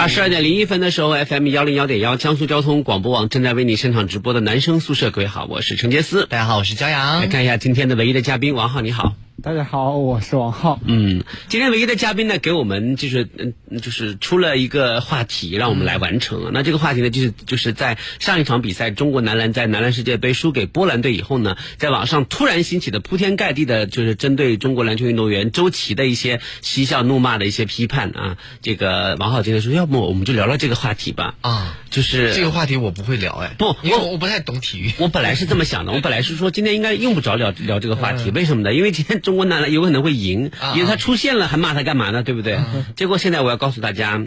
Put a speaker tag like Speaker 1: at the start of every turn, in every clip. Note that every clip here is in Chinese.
Speaker 1: 二十二点零一分的时候，FM 幺零幺点幺，江苏交通广播网正在为你现场直播的男生宿舍，各位好，我是陈杰思，
Speaker 2: 大家好，我是焦阳。
Speaker 1: 来看一下今天的唯一的嘉宾王浩，你好。
Speaker 3: 大家好，我是王浩。
Speaker 1: 嗯，今天唯一的嘉宾呢，给我们就是嗯，就是出了一个话题，让我们来完成。那这个话题呢，就是就是在上一场比赛，中国男篮在男篮世界杯输给波兰队以后呢，在网上突然兴起的铺天盖地的，就是针对中国篮球运动员周琦的一些嬉笑怒骂的一些批判啊。这个王浩今天说，要不我们就聊聊这个话题吧。
Speaker 2: 啊，
Speaker 1: 就是
Speaker 2: 这个话题我不会聊哎，
Speaker 1: 不，
Speaker 2: 因为我不太懂体育。
Speaker 1: 我本来是这么想的，我本来是说今天应该用不着聊聊这个话题，为什么呢？因为今天。中国男篮有可能会赢，因为他出现了，还骂他干嘛呢？对不对？结果现在我要告诉大家，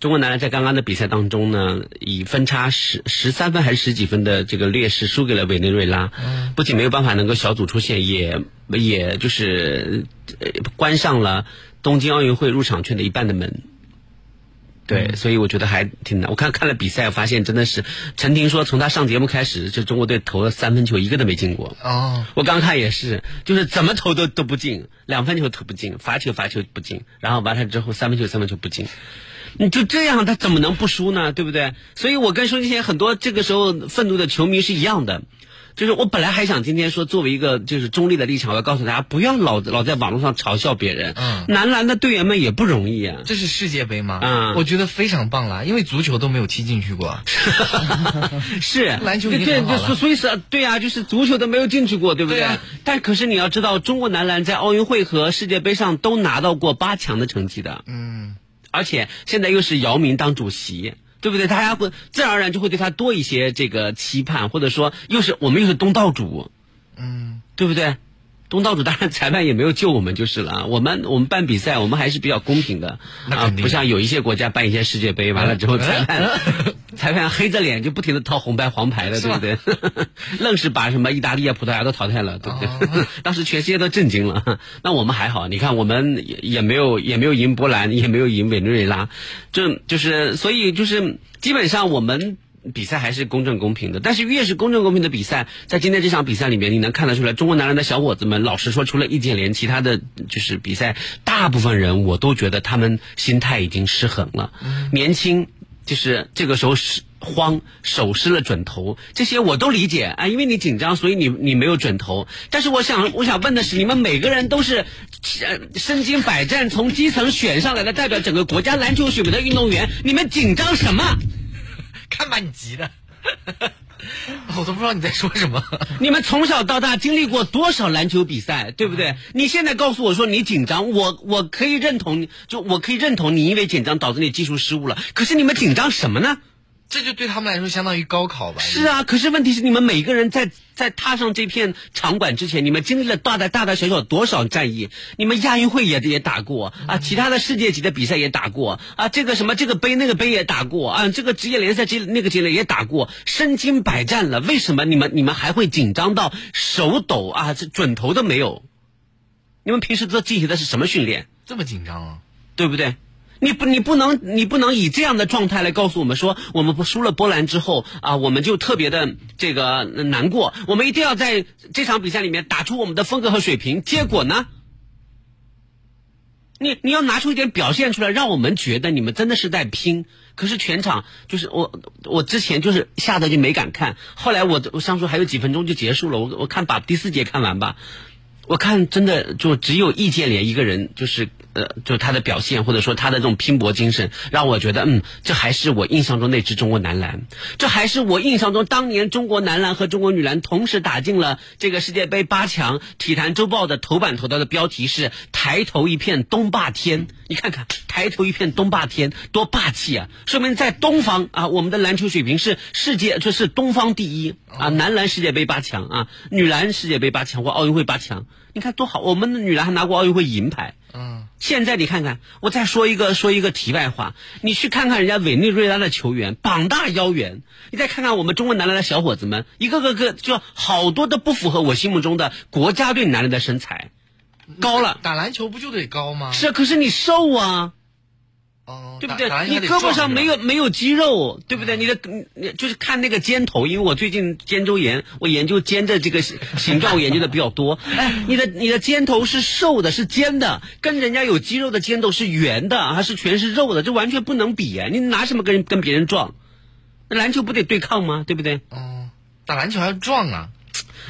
Speaker 1: 中国男篮在刚刚的比赛当中呢，以分差十十三分还是十几分的这个劣势输给了委内瑞拉，不仅没有办法能够小组出线，也也就是关上了东京奥运会入场券的一半的门。对，所以我觉得还挺难。我看看了比赛，发现真的是陈婷说，从他上节目开始，就中国队投了三分球，一个都没进过。
Speaker 2: 哦，
Speaker 1: 我刚看也是，就是怎么投都都不进，两分球投不进，罚球罚球不进，然后完了之后三分球三分球不进，你就这样，他怎么能不输呢？对不对？所以我跟收音机前很多这个时候愤怒的球迷是一样的。就是我本来还想今天说，作为一个就是中立的立场，我要告诉大家，不要老老在网络上嘲笑别人。
Speaker 2: 嗯，
Speaker 1: 男篮的队员们也不容易啊。
Speaker 2: 这是世界杯吗？
Speaker 1: 嗯，
Speaker 2: 我觉得非常棒了，因为足球都没有踢进去过。
Speaker 1: 是
Speaker 2: 篮球
Speaker 1: 对对，所以是对啊，就是足球都没有进去过，对不对？但可是你要知道，中国男篮在奥运会和世界杯上都拿到过八强的成绩的。
Speaker 2: 嗯，
Speaker 1: 而且现在又是姚明当主席。对不对？大家会自然而然就会对他多一些这个期盼，或者说又是我们又是东道主，
Speaker 2: 嗯，
Speaker 1: 对不对？东道主当然裁判也没有救我们就是了。我们我们办比赛，我们还是比较公平的
Speaker 2: 啊，
Speaker 1: 不像有一些国家办一些世界杯，完了之后裁判 裁判黑着脸就不停的掏红牌黄牌的，对不对？愣是把什么意大利啊、葡萄牙都淘汰了，对不对？当时全世界都震惊了。那我们还好，你看我们也也没有也没有赢波兰，也没有赢委内瑞拉，就就是所以就是基本上我们。比赛还是公正公平的，但是越是公正公平的比赛，在今天这场比赛里面，你能看得出来，中国男篮的小伙子们，老实说，除了易建联，其他的就是比赛，大部分人我都觉得他们心态已经失衡了。年轻，就是这个时候是慌，手失了准头，这些我都理解啊，因为你紧张，所以你你没有准头。但是我想我想问的是，你们每个人都是身经百战，从基层选上来的，代表整个国家篮球水平的运动员，你们紧张什么？
Speaker 2: 看把你急的，我都不知道你在说什么。
Speaker 1: 你们从小到大经历过多少篮球比赛，对不对？你现在告诉我说你紧张，我我可以认同，就我可以认同你因为紧张导致你技术失误了。可是你们紧张什么呢？
Speaker 2: 这就对他们来说相当于高考吧？
Speaker 1: 是啊，可是问题是你们每个人在在踏上这片场馆之前，你们经历了大大大大小小多少战役？你们亚运会也也打过啊，其他的世界级的比赛也打过啊，这个什么这个杯那个杯也打过啊，这个职业联赛这那个职业也打过，身经百战了，为什么你们你们还会紧张到手抖啊？这准头都没有？你们平时都进行的是什么训练？
Speaker 2: 这么紧张啊？
Speaker 1: 对不对？你不，你不能，你不能以这样的状态来告诉我们说，我们不输了波兰之后啊，我们就特别的这个难过。我们一定要在这场比赛里面打出我们的风格和水平。结果呢，你你要拿出一点表现出来，让我们觉得你们真的是在拼。可是全场就是我，我之前就是吓得就没敢看。后来我我上说还有几分钟就结束了，我我看把第四节看完吧。我看真的就只有易建联一个人，就是呃，就他的表现或者说他的这种拼搏精神，让我觉得嗯，这还是我印象中那支中国男篮，这还是我印象中当年中国男篮和中国女篮同时打进了这个世界杯八强。体坛周报的头版头条的标题是“抬头一片东霸天”，你看看“抬头一片东霸天”多霸气啊！说明在东方啊，我们的篮球水平是世界，这是东方第一啊！男篮世界杯八强啊，女篮世界杯八强或奥运会八强。你看多好，我们的女篮还拿过奥运会银牌。
Speaker 2: 嗯，
Speaker 1: 现在你看看，我再说一个说一个题外话，你去看看人家委内瑞拉的球员，膀大腰圆，你再看看我们中国男篮的小伙子们，一个个个就好多都不符合我心目中的国家队男人的身材，高了
Speaker 2: 打篮球不就得高吗？
Speaker 1: 是，可是你瘦啊。
Speaker 2: 哦，
Speaker 1: 对不对你胳膊上没有没有肌肉，对不对？你的你你就是看那个肩头，因为我最近肩周炎，我研究肩的这个形形状，我研究的比较多。哎，你的你的肩头是瘦的，是尖的，跟人家有肌肉的肩头是圆的，还是全是肉的，这完全不能比啊！你拿什么跟人跟别人撞？那篮球不得对抗吗？对不对？
Speaker 2: 哦，打篮球还要撞啊。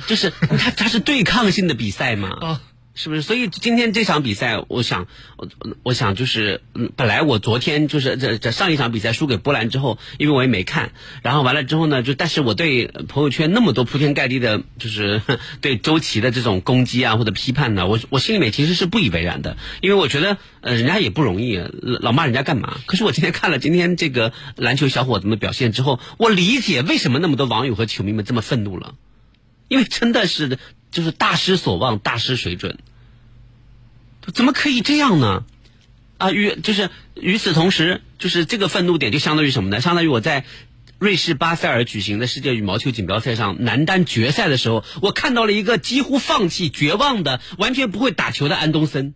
Speaker 1: 就是它它是对抗性的比赛嘛。
Speaker 2: 哦，
Speaker 1: 是不是？所以今天这场比赛，我想，我我想就是，本来我昨天就是这这上一场比赛输给波兰之后，因为我也没看，然后完了之后呢，就但是我对朋友圈那么多铺天盖地的，就是 对周琦的这种攻击啊或者批判呢，我我心里面其实是不以为然的，因为我觉得呃人家也不容易，老骂人家干嘛？可是我今天看了今天这个篮球小伙子们表现之后，我理解为什么那么多网友和球迷们这么愤怒了。因为真的是就是大失所望，大失水准，怎么可以这样呢？啊，与就是与此同时，就是这个愤怒点就相当于什么呢？相当于我在瑞士巴塞尔举行的世界羽毛球锦标赛上男单决赛的时候，我看到了一个几乎放弃、绝望的、完全不会打球的安东森。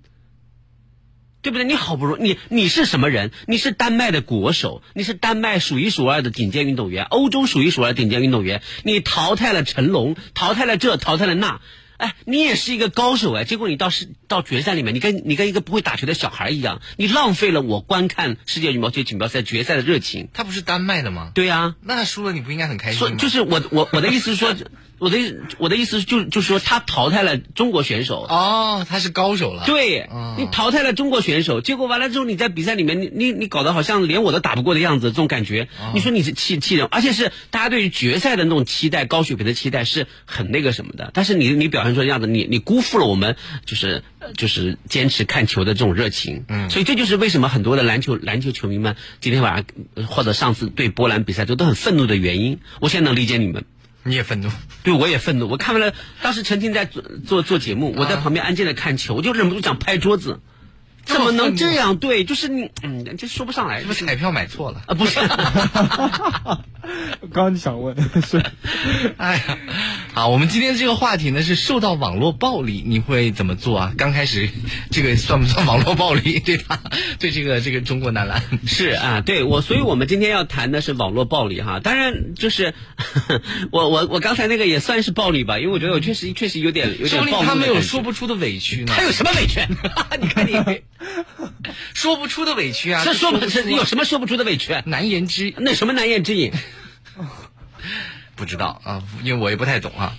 Speaker 1: 对不对？你好不容易，你你是什么人？你是丹麦的国手，你是丹麦数一数二的顶尖运动员，欧洲数一数二顶尖运动员。你淘汰了成龙，淘汰了这，淘汰了那，哎，你也是一个高手哎。结果你到是到决赛里面，你跟你跟一个不会打球的小孩一样，你浪费了我观看世界羽毛球锦标赛决赛的热情。
Speaker 2: 他不是丹麦的吗？
Speaker 1: 对呀、
Speaker 2: 那他输了，你不应该很开心吗？
Speaker 1: 所就是我我我的意思是说，我的意我的意思就就是说他淘汰了中国选手。
Speaker 2: 哦，他是高手了。，
Speaker 1: 对
Speaker 2: 哦，
Speaker 1: 你淘汰了中国选手，结果完了之后，你在比赛里面，你你你搞得好像连我都打不过的样子，这种感觉，你说你是气气人，而且是大家对于决赛的那种期待，高水平的期待是很那个什么的。但是你你表现出的样子，你你辜负了我们就是呃就是坚持看球的这种热情。嗯，所以这就是为什么很多的篮球篮球球迷们今天晚上呃或者上次对波兰比赛都都很愤怒的原因。我现在能理解你们。
Speaker 2: 你也愤怒。
Speaker 1: 对，我也愤怒。我看完了，当时陈婷在做做做节目，我在旁边安静的看球，我就忍不住想拍桌子。怎么能这样？对，就是你，嗯，这说不上来
Speaker 2: 是不是彩票买错了？
Speaker 1: 啊，不是。
Speaker 3: 刚刚就想问，是
Speaker 2: 哎呀，好，我们今天这个话题呢是受到网络暴力，你会怎么做啊？刚开始这个算不算网络暴力？对他，对这个这个中国男篮
Speaker 1: 是啊，对我，所以我们今天要谈的是网络暴力哈。当然，就是我我我刚才那个也算是暴力吧，因为我觉得我确实确实有点有点暴力
Speaker 2: 他没有说不出的委屈呢。
Speaker 1: 他有什么委屈？你看你
Speaker 2: 说不出的委屈啊？
Speaker 1: 这说不
Speaker 2: 出
Speaker 1: 是有什么说不出的委屈？
Speaker 2: 啊难言之
Speaker 1: 那什么难言之隐？
Speaker 2: 不知道啊，因为我也不太懂啊。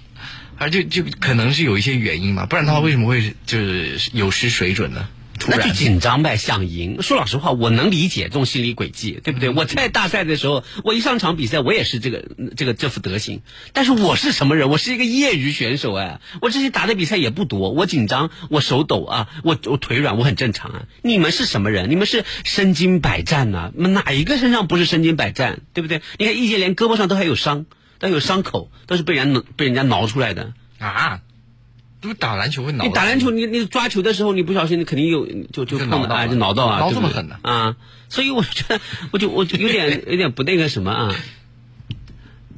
Speaker 2: 而就就可能是有一些原因吧，不然的话为什么会就是有失水准呢？突
Speaker 1: 那就紧张呗，想赢。说老实话，我能理解这种心理轨迹，对不对？我在大赛的时候，我一上场比赛，我也是这个这个这副德行。但是我是什么人？我是一个业余选手哎，我这些打的比赛也不多，我紧张，我手抖啊，我我腿软，我很正常啊。你们是什么人？你们是身经百战呐、哪一个身上不是身经百战？对不对？你看易建联胳膊上都还有伤，都有伤口，都是被人家被人家挠出来的。
Speaker 2: 啊，不是打篮球会挠？
Speaker 1: 你打篮球，你你抓球的时候，你不小心，你肯定有就就
Speaker 2: 就
Speaker 1: 碰到啊，就挠到啊，
Speaker 2: 挠这么狠的
Speaker 1: 啊！所以我觉得，我就我就有点有点不那个什么啊。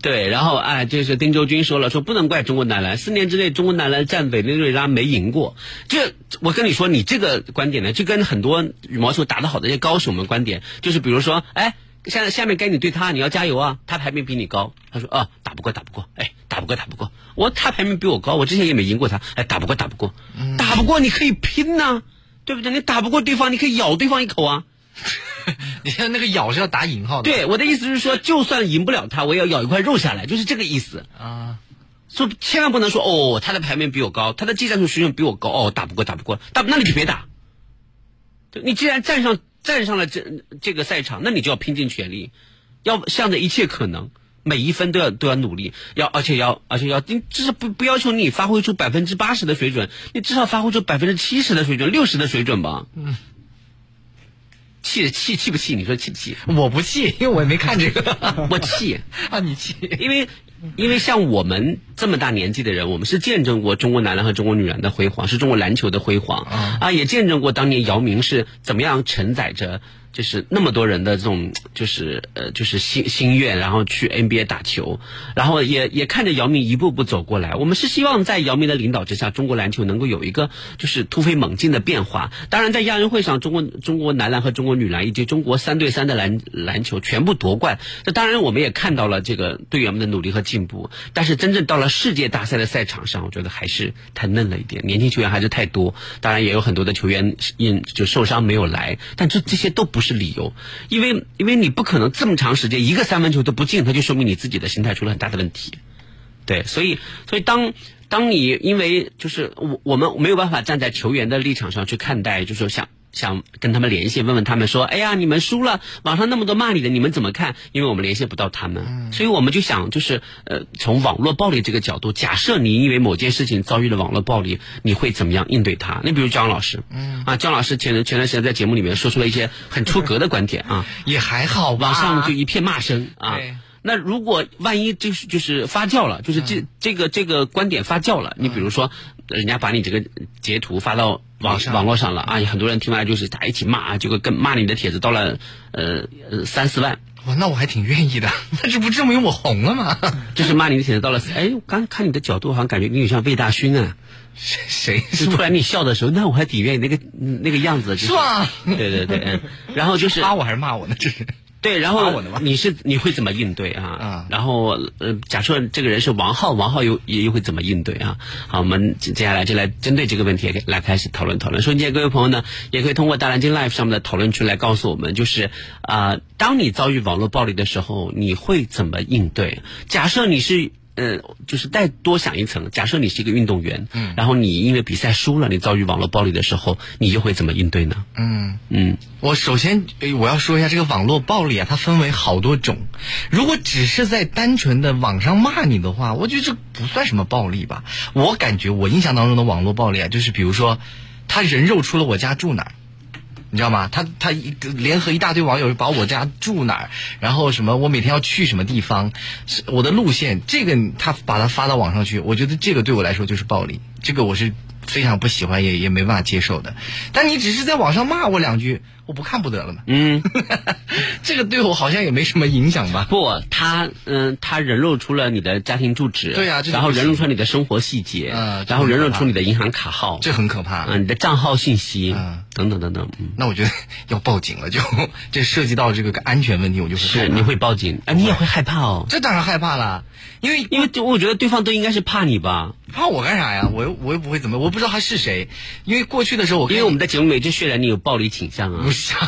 Speaker 1: 对，然后哎，就是丁周军说了，说不能怪中国男篮，四年之内中国男篮战委内瑞拉没赢过。这我跟你说，你这个观点呢，就跟很多羽毛球打得好的一些高手们观点，就是比如说，哎，现在下面该你对他，你要加油啊，他排名比你高。他说啊，打不过，打不过，哎，打不过，打不过。我他排名比我高，我之前也没赢过他，哎，打不过，打不过，打不过你可以拼呐、对不对？你打不过对方，你可以咬对方一口啊。
Speaker 2: 你看那个咬是要打引号的。
Speaker 1: 对，我的意思是说，就算赢不了他，我也要咬一块肉下来，就是这个意思。
Speaker 2: 啊，
Speaker 1: 说千万不能说哦，他的排名比我高，他的技战术水准比我高，哦，打不过，打不过，打那你就别打。对你既然站上站上了这这个赛场，那你就要拼尽全力，要向着一切可能，每一分都要都要努力，要而且要而且要，你至少不不要求你发挥出百分之八十的水准，你至少发挥出百分之七十的水准，六十的水准吧。嗯。气气气不气？你说气不气？
Speaker 2: 我不气，因为我也没看这个。
Speaker 1: 我气
Speaker 2: 啊，你气？
Speaker 1: 因为因为像我们这么大年纪的人，我们是见证过中国男篮和中国女篮的辉煌，是中国篮球的辉煌啊，也见证过当年姚明是怎么样承载着。就是那么多人的这种，就是呃，就是心心愿，然后去 NBA 打球，然后也也看着姚明一步步走过来。我们是希望在姚明的领导之下，中国篮球能够有一个就是突飞猛进的变化。当然，在亚运会上，中国中国男篮和中国女篮以及中国三对三的篮篮球全部夺冠。这当然我们也看到了这个队员们的努力和进步。但是真正到了世界大赛的赛场上，我觉得还是太嫩了一点，年轻球员还是太多。当然也有很多的球员因就受伤没有来，但这这些都不。是理由，因为因为你不可能这么长时间一个三分球都不进，他就说明你自己的心态出了很大的问题。对，所以所以当当你因为就是我我们没有办法站在球员的立场上去看待，就是说想。想跟他们联系，问问他们说：“哎呀，你们输了，网上那么多骂你的，你们怎么看？”因为我们联系不到他们，所以我们就想，就是呃，从网络暴力这个角度，假设你因为某件事情遭遇了网络暴力，你会怎么样应对他？你比如姜老师，嗯，啊，姜老师前前段时间在节目里面说出了一些很出格的观点啊，
Speaker 2: 也还好吧，
Speaker 1: 网上就一片骂声啊。那如果万一就是就是发酵了，就是这这个这个观点发酵了，你比如说，人家把你这个截图发到网网络上了啊，很多人听完就是大家一起骂啊，结果跟骂你的帖子到了呃呃三四万，
Speaker 2: 哇，那我还挺愿意的，那这不证明我红了吗？
Speaker 1: 就是骂你的帖子到了，哎，刚看你的角度好像感觉你有像魏大勋啊，
Speaker 2: 谁？
Speaker 1: 是突然你笑的时候，那我还挺愿意那个那个样子，
Speaker 2: 是吧？
Speaker 1: 对对对，嗯，然后就是
Speaker 2: 骂我还是骂我呢？这是。
Speaker 1: 对，然后你是你会怎么应对啊？啊，然后呃，假设这个人是王浩，王浩又又会怎么应对啊？好，我们接下来就来针对这个问题来开始讨论讨论。收音机各位朋友呢，也可以通过大蓝鲸 Live 上面的讨论区来告诉我们，就是啊，当你遭遇网络暴力的时候，你会怎么应对？假设你是。嗯，就是再多想一层，假设你是一个运动员，嗯，然后你因为比赛输了，你遭遇网络暴力的时候，你又会怎么应对呢？
Speaker 2: 嗯嗯，我首先我要说一下这个网络暴力啊，它分为好多种。如果只是在单纯的网上骂你的话，我觉得这不算什么暴力吧。我感觉我印象当中的网络暴力啊，就是比如说他人肉出了我家住哪儿。你知道吗？他他一个联合一大堆网友，把我家住哪儿，然后什么我每天要去什么地方，我的路线，这个他把它发到网上去，我觉得这个对我来说就是暴力，这个我是非常不喜欢，也也没办法接受的。但你只是在网上骂我两句。我不看不得了嘛。嗯，这个对我好像也没什么影响吧？
Speaker 1: 不，他嗯，他人肉出了你的家庭住址，
Speaker 2: 对呀，
Speaker 1: 然后人肉出你的生活细节，嗯，然后人肉出你的银行卡号，
Speaker 2: 这很可怕。
Speaker 1: 嗯，你的账号信息，嗯，等等等等。
Speaker 2: 那我觉得要报警了，就 这涉及到这个安全问题，我就
Speaker 1: 是你会报警，啊，你也会害怕哦。
Speaker 2: 这当然害怕了，因为
Speaker 1: 因为我觉得对方都应该是怕你吧？
Speaker 2: 怕我干啥呀？我又我又不会怎么，我不知道他是谁。因为过去的时候，我
Speaker 1: 因为我们在节目里就渲染你有暴力倾向啊。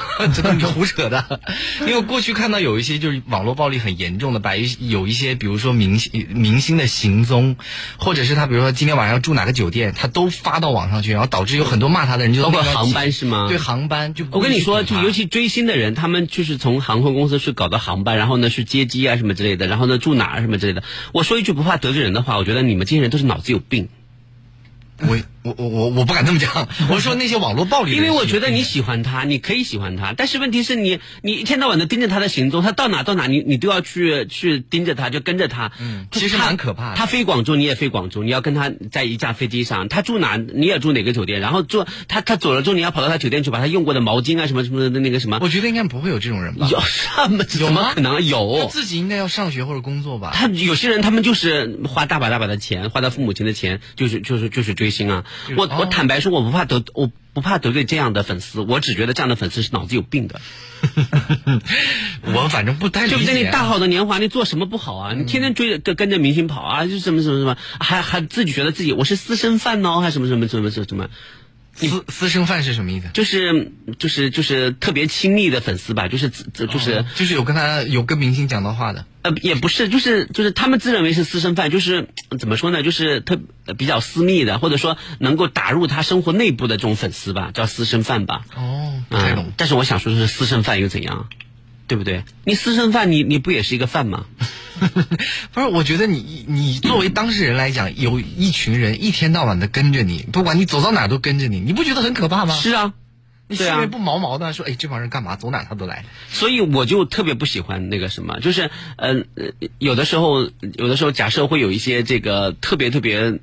Speaker 2: 这都是胡扯的，因为过去看到有一些就是网络暴力很严重的，把一有一些比如说明星明星的行踪，或者是他比如说今天晚上要住哪个酒店，他都发到网上去，然后导致有很多骂他的人就
Speaker 1: 包括航班是吗？
Speaker 2: 对航班就
Speaker 1: 我跟你说，就尤其追星的人，他们就是从航空公司去搞的航班，然后呢去接机啊什么之类的，然后呢住哪儿什么之类的。我说一句不怕得罪人的话，我觉得你们这些人都是脑子有病。
Speaker 2: 我我我我我不敢这么讲，我说那些网络暴力，
Speaker 1: 因为我觉得你喜欢他，你可以喜欢他，但是问题是你你一天到晚的盯着他的行踪，他到哪到哪，你你都要去去盯着他，就跟着他。
Speaker 2: 嗯，其实蛮可怕的。
Speaker 1: 他飞广州，你也飞广州，你要跟他在一架飞机上。他住哪，你也住哪个酒店，然后住他他走了之后，你要跑到他酒店去，把他用过的毛巾啊什么什么的那个什么。
Speaker 2: 我觉得应该不会有这种人吧？
Speaker 1: 有什么？怎么可能有？
Speaker 2: 自己应该要上学或者工作吧？
Speaker 1: 他有些人他们就是花大把大把的钱，花他父母亲的钱，就是就是就是追星啊。我我坦白说，我不怕得我不怕得罪这样的粉丝，我只觉得这样的粉丝是脑子有病的。
Speaker 2: 我反正不太
Speaker 1: 就在你大好的年华，你做什么不好啊？你天天追着跟跟着明星跑啊，就什么什么什么，还还自己觉得自己我是私生饭呢，还什么什么什么什么什么。
Speaker 2: 私私生饭是什么意思？
Speaker 1: 就是就是就是特别亲密的粉丝吧，就是就是
Speaker 2: 就是有跟他有跟明星讲到话的。
Speaker 1: 呃，也不是，就是就是他们自认为是私生饭，就是怎么说呢？就是特比较私密的，或者说能够打入他生活内部的这种粉丝吧，叫私生饭吧。
Speaker 2: 哦，不太懂。
Speaker 1: 但是我想说的是，私生饭又怎样？对不对？你私生饭，你你不也是一个饭吗？
Speaker 2: 不是，我觉得你你作为当事人来讲，有一群人一天到晚的跟着你，不管你走到哪都跟着你，你不觉得很可怕吗？
Speaker 1: 是啊。
Speaker 2: 你
Speaker 1: 对啊
Speaker 2: 心里面不毛毛的说，哎，这帮人干嘛？走哪他都来。
Speaker 1: 所以我就特别不喜欢那个什么，就是呃，呃有的时候，有的时候假设会有一些这个特别特别。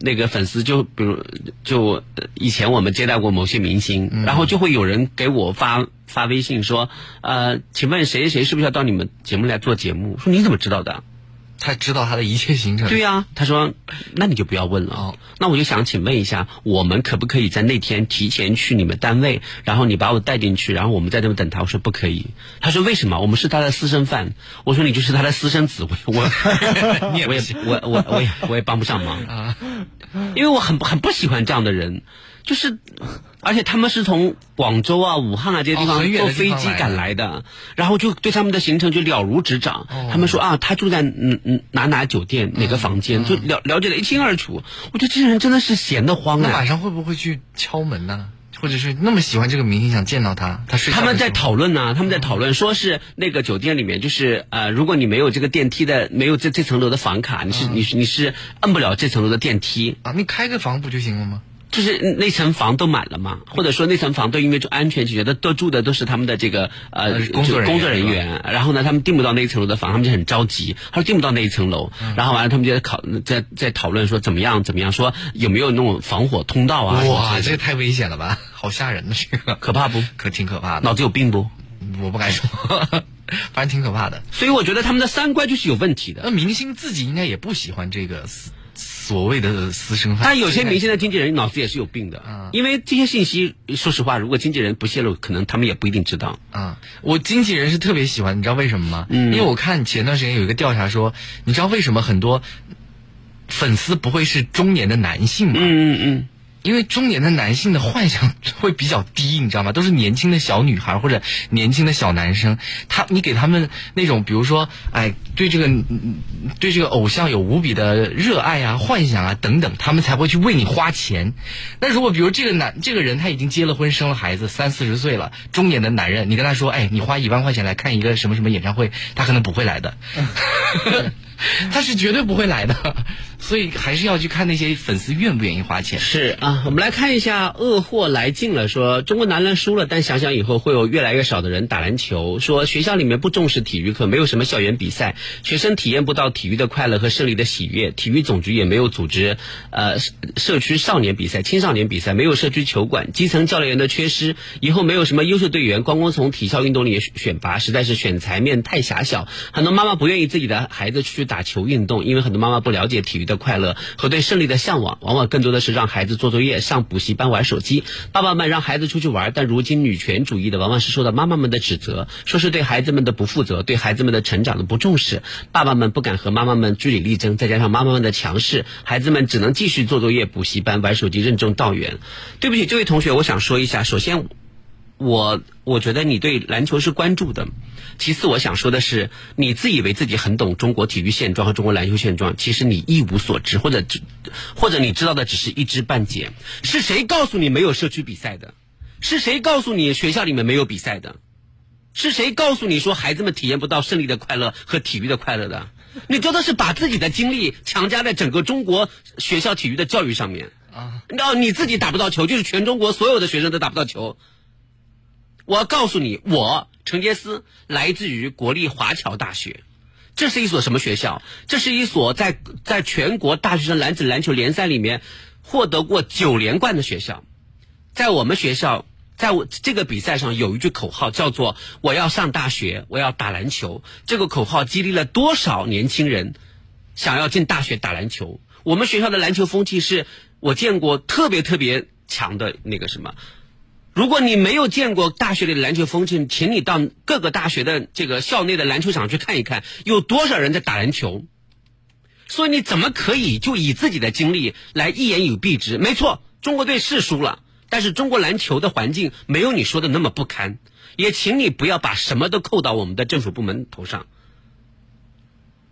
Speaker 1: 那个粉丝就比如就呃以前我们接待过某些明星，然后就会有人给我发发微信说，呃，请问谁谁谁是不是要到你们节目来做节目？说你怎么知道的？
Speaker 2: 他知道他的一切行程。
Speaker 1: 对呀、他说，那你就不要问了。
Speaker 2: 哦
Speaker 1: 那我就想请问一下，我们可不可以在那天提前去你们单位，然后你把我带进去，然后我们在那边等他？我说不可以。他说为什么？我们是他的私生饭。我说你就是他的私生子，我我 我也我我我也我也帮不上忙
Speaker 2: 啊，
Speaker 1: 因为我很很不喜欢这样的人，就是。而且他们是从广州啊、武汉啊这些地方
Speaker 2: 哦
Speaker 1: 坐飞机赶来的，然后就对他们的行程就了如指掌。他们说啊，他住在嗯嗯哪哪酒店哪个房间，就了了解的一清二楚。我觉得这些人真的是闲得慌啊！
Speaker 2: 那晚上会不会去敲门呢？或者是那么喜欢这个明星，想见到他，他睡
Speaker 1: 他们在讨论呢，他们在讨论，说是那个酒店里面，就是呃，如果你没有这个电梯的，没有这这层楼的房卡，你是你是你是摁不了这层楼的电梯。
Speaker 2: 啊，你开个房不就行了吗？
Speaker 1: 就是那层房都满了嘛，或者说那层房都因为就安全起见，都都住的都是他们的这个呃
Speaker 2: 呃工作人员
Speaker 1: 工作人员，然后呢，他们订不到那一层楼的房，他们就很着急，他说订不到那一层楼，
Speaker 2: 嗯
Speaker 1: 然后完了他们就在考在在讨论说怎么样怎么样，说有没有那种防火通道啊？
Speaker 2: 哇，这个太危险了吧，好吓人的这个，
Speaker 1: 可怕不？
Speaker 2: 可挺可怕的。
Speaker 1: 脑子有病不？
Speaker 2: 我不敢说，反正挺可怕的。
Speaker 1: 所以我觉得他们的三观就是有问题的。
Speaker 2: 那明星自己应该也不喜欢这个私所谓的私生饭。
Speaker 1: 但有些明星的经纪人脑子也是有病的，
Speaker 2: 嗯
Speaker 1: 因为这些信息，说实话，如果经纪人不泄露，可能他们也不一定知道。
Speaker 2: 啊，我经纪人是特别喜欢，你知道为什么吗？
Speaker 1: 嗯
Speaker 2: 因为我看前段时间有一个调查说，你知道为什么很多粉丝不会是中年的男性吗？
Speaker 1: 嗯嗯
Speaker 2: 因为中年的男性的幻想会比较低，你知道吗？都是年轻的小女孩或者年轻的小男生，他你给他们那种，比如说，哎，对这个嗯对这个偶像有无比的热爱啊、幻想啊等等，他们才会去为你花钱。那如果比如这个男这个人他已经结了婚、生了孩子，三四十岁了，中年的男人，你跟他说，哎，你花一万块钱来看一个什么什么演唱会，他可能不会来的。他是绝对不会来的，所以还是要去看那些粉丝愿不愿意花钱。
Speaker 1: 是啊，我们来看一下恶货来劲了，说中国男篮输了，但想想以后会有越来越少的人打篮球。说学校里面不重视体育课，没有什么校园比赛，学生体验不到体育的快乐和胜利的喜悦。体育总局也没有组织呃社区少年比赛、青少年比赛，没有社区球馆，基层教练员的缺失，以后没有什么优秀队员，光光从体校运动里选拔，实在是选材面太狭小。很多妈妈不愿意自己的孩子去打球运动，因为很多妈妈不了解体育的快乐和对胜利的向往，往往更多的是让孩子做作业、上补习班、玩手机。爸爸们让孩子出去玩，但如今女权主义的往往是受到妈妈们的指责，说是对孩子们的不负责，对孩子们的成长的不重视。爸爸们不敢和妈妈们据理力争，再加上妈妈们的强势，孩子们只能继续做作业、补习班、玩手机，任重道远。对不起，这位同学，我想说一下，首先。我我觉得你对篮球是关注的，其次我想说的是，你自以为自己很懂中国体育现状和中国篮球现状，其实你一无所知，或者只或者你知道的只是一知半解。是谁告诉你没有社区比赛的？是谁告诉你学校里面没有比赛的？是谁告诉你说孩子们体验不到胜利的快乐和体育的快乐的？你真的是把自己的精力强加在整个中国学校体育的教育上面啊！哦，你自己打不到球，就是全中国所有的学生都打不到球。我要告诉你，我陈杰思来自于国立华侨大学，这是一所什么学校？这是一所在在全国大学生男子篮球联赛里面获得过九连冠的学校。在我们学校，在我这个比赛上有一句口号叫做“我要上大学，我要打篮球”。这个口号激励了多少年轻人想要进大学打篮球？我们学校的篮球风气是我见过特别特别强的那个什么。如果你没有见过大学里的篮球风气，请你到各个大学的这个校内的篮球场去看一看，有多少人在打篮球。所以你怎么可以就以自己的经历来一言以蔽之？没错，中国队是输了，但是中国篮球的环境没有你说的那么不堪。也请你不要把什么都扣到我们的政府部门头上，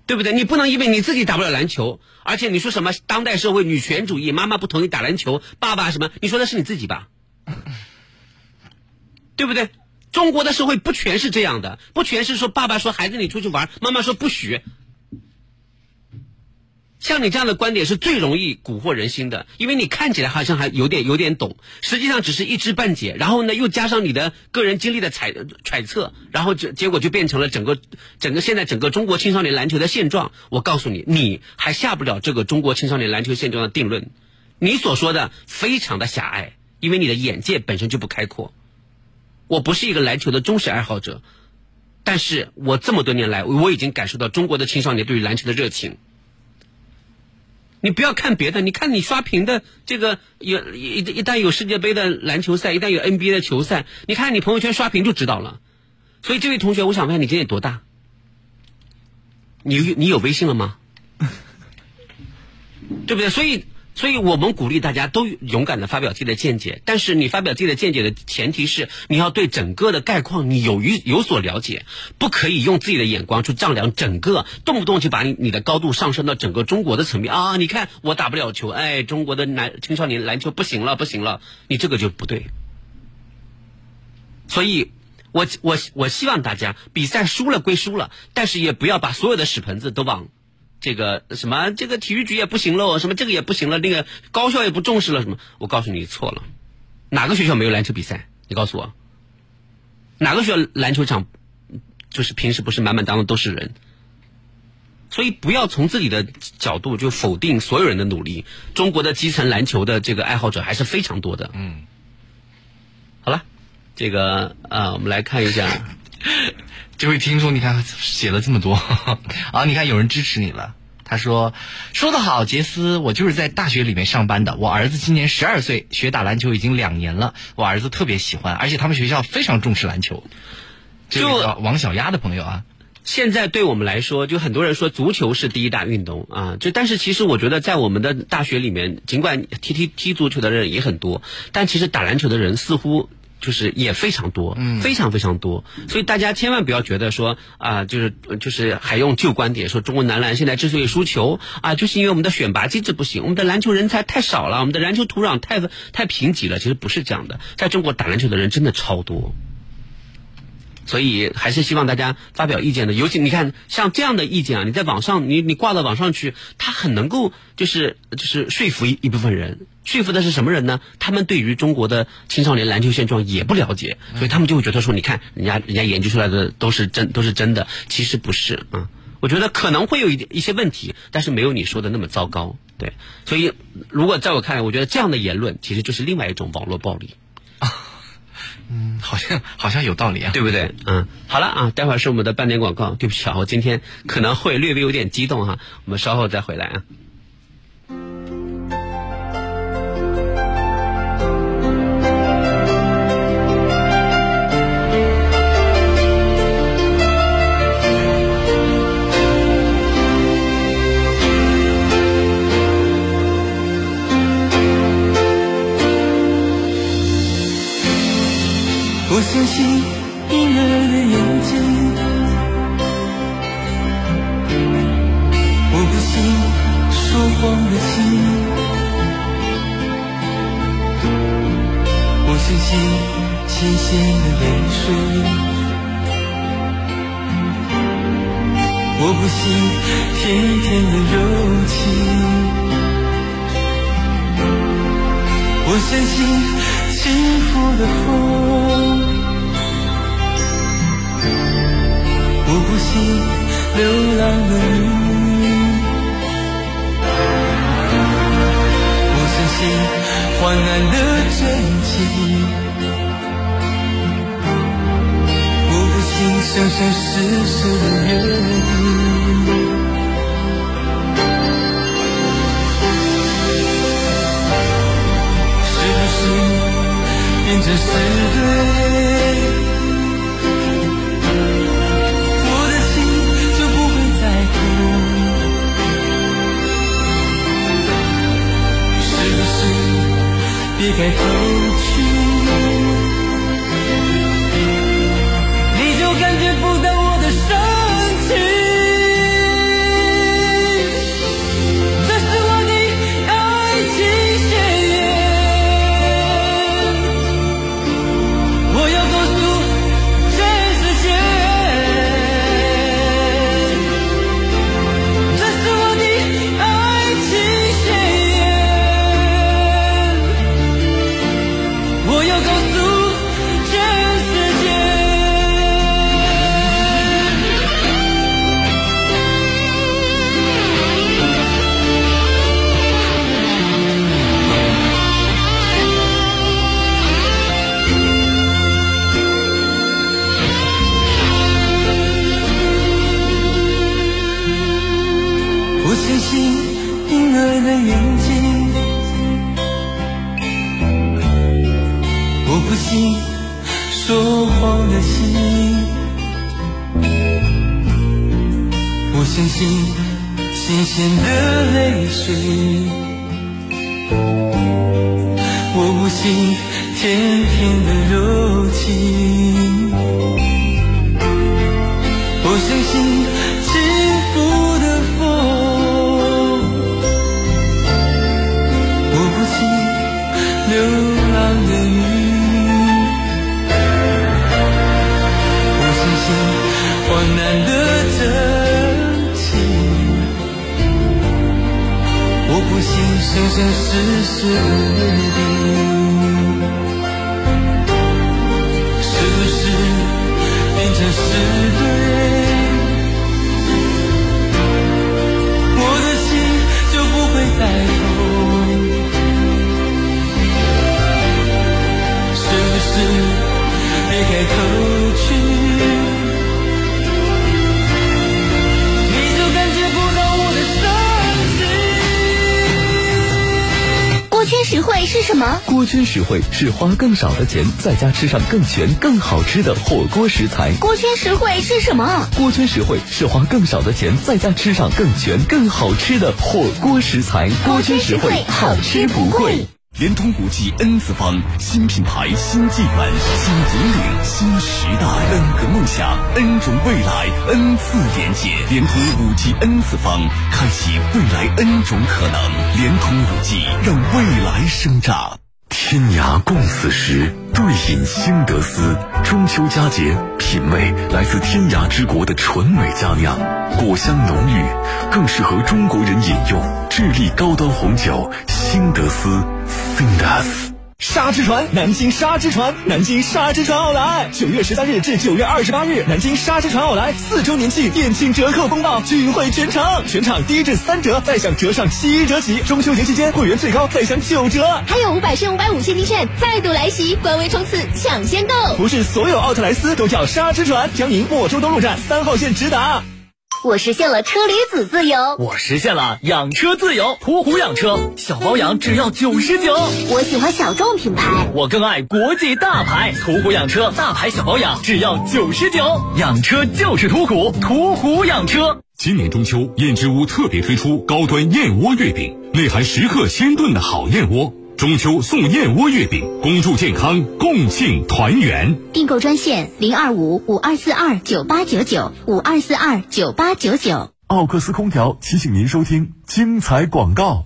Speaker 1: 对不对？你不能因为你自己打不了篮球，而且你说什么当代社会女权主义，妈妈不同意打篮球，爸爸什么？你说的是你自己吧？对不对？中国的社会不全是这样的，不全是说爸爸说孩子你出去玩，妈妈说不许。像你这样的观点是最容易蛊惑人心的，因为你看起来好像还有点有点懂，实际上只是一知半解。然后呢，又加上你的个人经历的揣揣测，然后结结果就变成了整个整个现在整个中国青少年篮球的现状。我告诉你，你还下不了这个中国青少年篮球现状的定论。你所说的非常的狭隘，因为你的眼界本身就不开阔。我不是一个篮球的忠实爱好者，但是我这么多年来，我已经感受到中国的青少年对于篮球的热情。你不要看别的，你看你刷屏的这个有一一旦有世界杯的篮球赛，一旦有 NBA 的球赛，你看你朋友圈刷屏就知道了。所以这位同学，我想问下你今年多大？你你有微信了吗？对不对？所以。所以我们鼓励大家都勇敢的发表自己的见解，但是你发表自己的见解的前提是你要对整个的概况你有于有所了解，不可以用自己的眼光去丈量整个，动不动就把你你的高度上升到整个中国的层面啊！你看我打不了球，哎，中国的男青少年篮球不行了，不行了，你这个就不对。所以，我我我希望大家比赛输了归输了，但是也不要把所有的屎盆子都往。这个什么，这个体育局也不行喽，什么这个也不行了，那个高校也不重视了，什么？我告诉你错了，哪个学校没有篮球比赛？你告诉我，哪个学校篮球场就是平时不是满满当当都是人？所以不要从自己的角度就否定所有人的努力。中国的基层篮球的这个爱好者还是非常多的。嗯，好了，这个啊，我们来看一下。
Speaker 2: 这位听众，你看写了这么多 啊！你看有人支持你了。他说：“说得好，杰斯，我就是在大学里面上班的。我儿子今年十二岁，学打篮球已经两年了。我儿子特别喜欢，而且他们学校非常重视篮球。”就王小丫的朋友啊。
Speaker 1: 现在对我们来说，就很多人说足球是第一大运动啊。就但是其实我觉得，在我们的大学里面，尽管踢踢踢足球的人也很多，但其实打篮球的人似乎。就是也非常多，非常非常多，所以大家千万不要觉得说啊，就是就是还用旧观点说中国男篮现在之所以输球啊，就是因为我们的选拔机制不行，我们的篮球人才太少了，我们的篮球土壤太太贫瘠了。其实不是这样的，在中国打篮球的人真的超多。所以还是希望大家发表意见的，尤其你看像这样的意见啊，你在网上你你挂到网上去，他很能够就是就是说服一一部分人，说服的是什么人呢？他们对于中国的青少年篮球现状也不了解，所以他们就会觉得说，你看人家人家研究出来的都是真都是真的，其实不是啊。我觉得可能会有一点一些问题，但是没有你说的那么糟糕。对，所以如果在我看来，我觉得这样的言论其实就是另外一种网络暴力。
Speaker 2: 嗯，好像好像有道理啊，
Speaker 1: 对不对？嗯，好了啊，待会儿是我们的半点广告。对不起啊，我今天可能会略微有点激动哈，我们稍后再回来啊。
Speaker 4: 我相信婴儿的眼睛，我不信说谎的心，我相信新鲜的泪水，我不信甜甜的柔情，我相信。幸福的风，我不信流浪的你，我相信患难的真情，我不信生生世世的缘我相信新鲜的泪水，我不信甜甜的柔情，我相信幸福生生世世的约定，是不是变成是对？
Speaker 5: 实惠是什么？
Speaker 6: 锅圈实惠是花更少的钱，在家吃上更全、更好吃的火锅食材。
Speaker 5: 锅圈实惠是什么？
Speaker 6: 锅圈实惠是花更少的钱，在家吃上更全、更好吃的火锅食材。锅圈实惠，好吃不贵。联通五 G N 次方，新品牌、新纪元、新引领、新时代，N 个梦想，N 种未来，N 次连接。联通五 G N 次方，开启未来 N 种可能。联通五 G，让未来生长。天涯共此时，对饮新德斯。中秋佳节，品味来自天涯之国的纯美佳酿，果香浓郁，更适合中国人饮用。智利高端红酒，新德斯 s i n d a s
Speaker 7: 沙之船，南京沙之船，南京沙之船奥莱，九月十三日至九月二十八日，南京沙之船奥莱四周年庆店庆折扣风暴均惠全场，全场低至三折，再享折上七折起。中秋节期间，会员最高再享九折，
Speaker 5: 还有五百升五百五现金券再度来袭，官微冲刺抢先购。
Speaker 7: 不是所有奥特莱斯都叫沙之船，江宁莫州东路站三号线直达。
Speaker 5: 我实现了车厘子自由，
Speaker 7: 我实现了养车自由，途虎养车小保养只要九十九。
Speaker 5: 我喜欢小众品牌，
Speaker 7: 我更爱国际大牌，途虎养车大牌小保养只要九十九。养车就是途虎，途虎养车。
Speaker 8: 今年中秋，燕之屋特别推出高端燕窝月饼，内含时刻鲜炖的好燕窝。中秋送燕窝月饼，恭祝健康，共庆团圆。
Speaker 5: 订购专线零二五五二四二九八九九五二四二九八九九。
Speaker 6: 奥克斯空调提醒您收听精彩广告。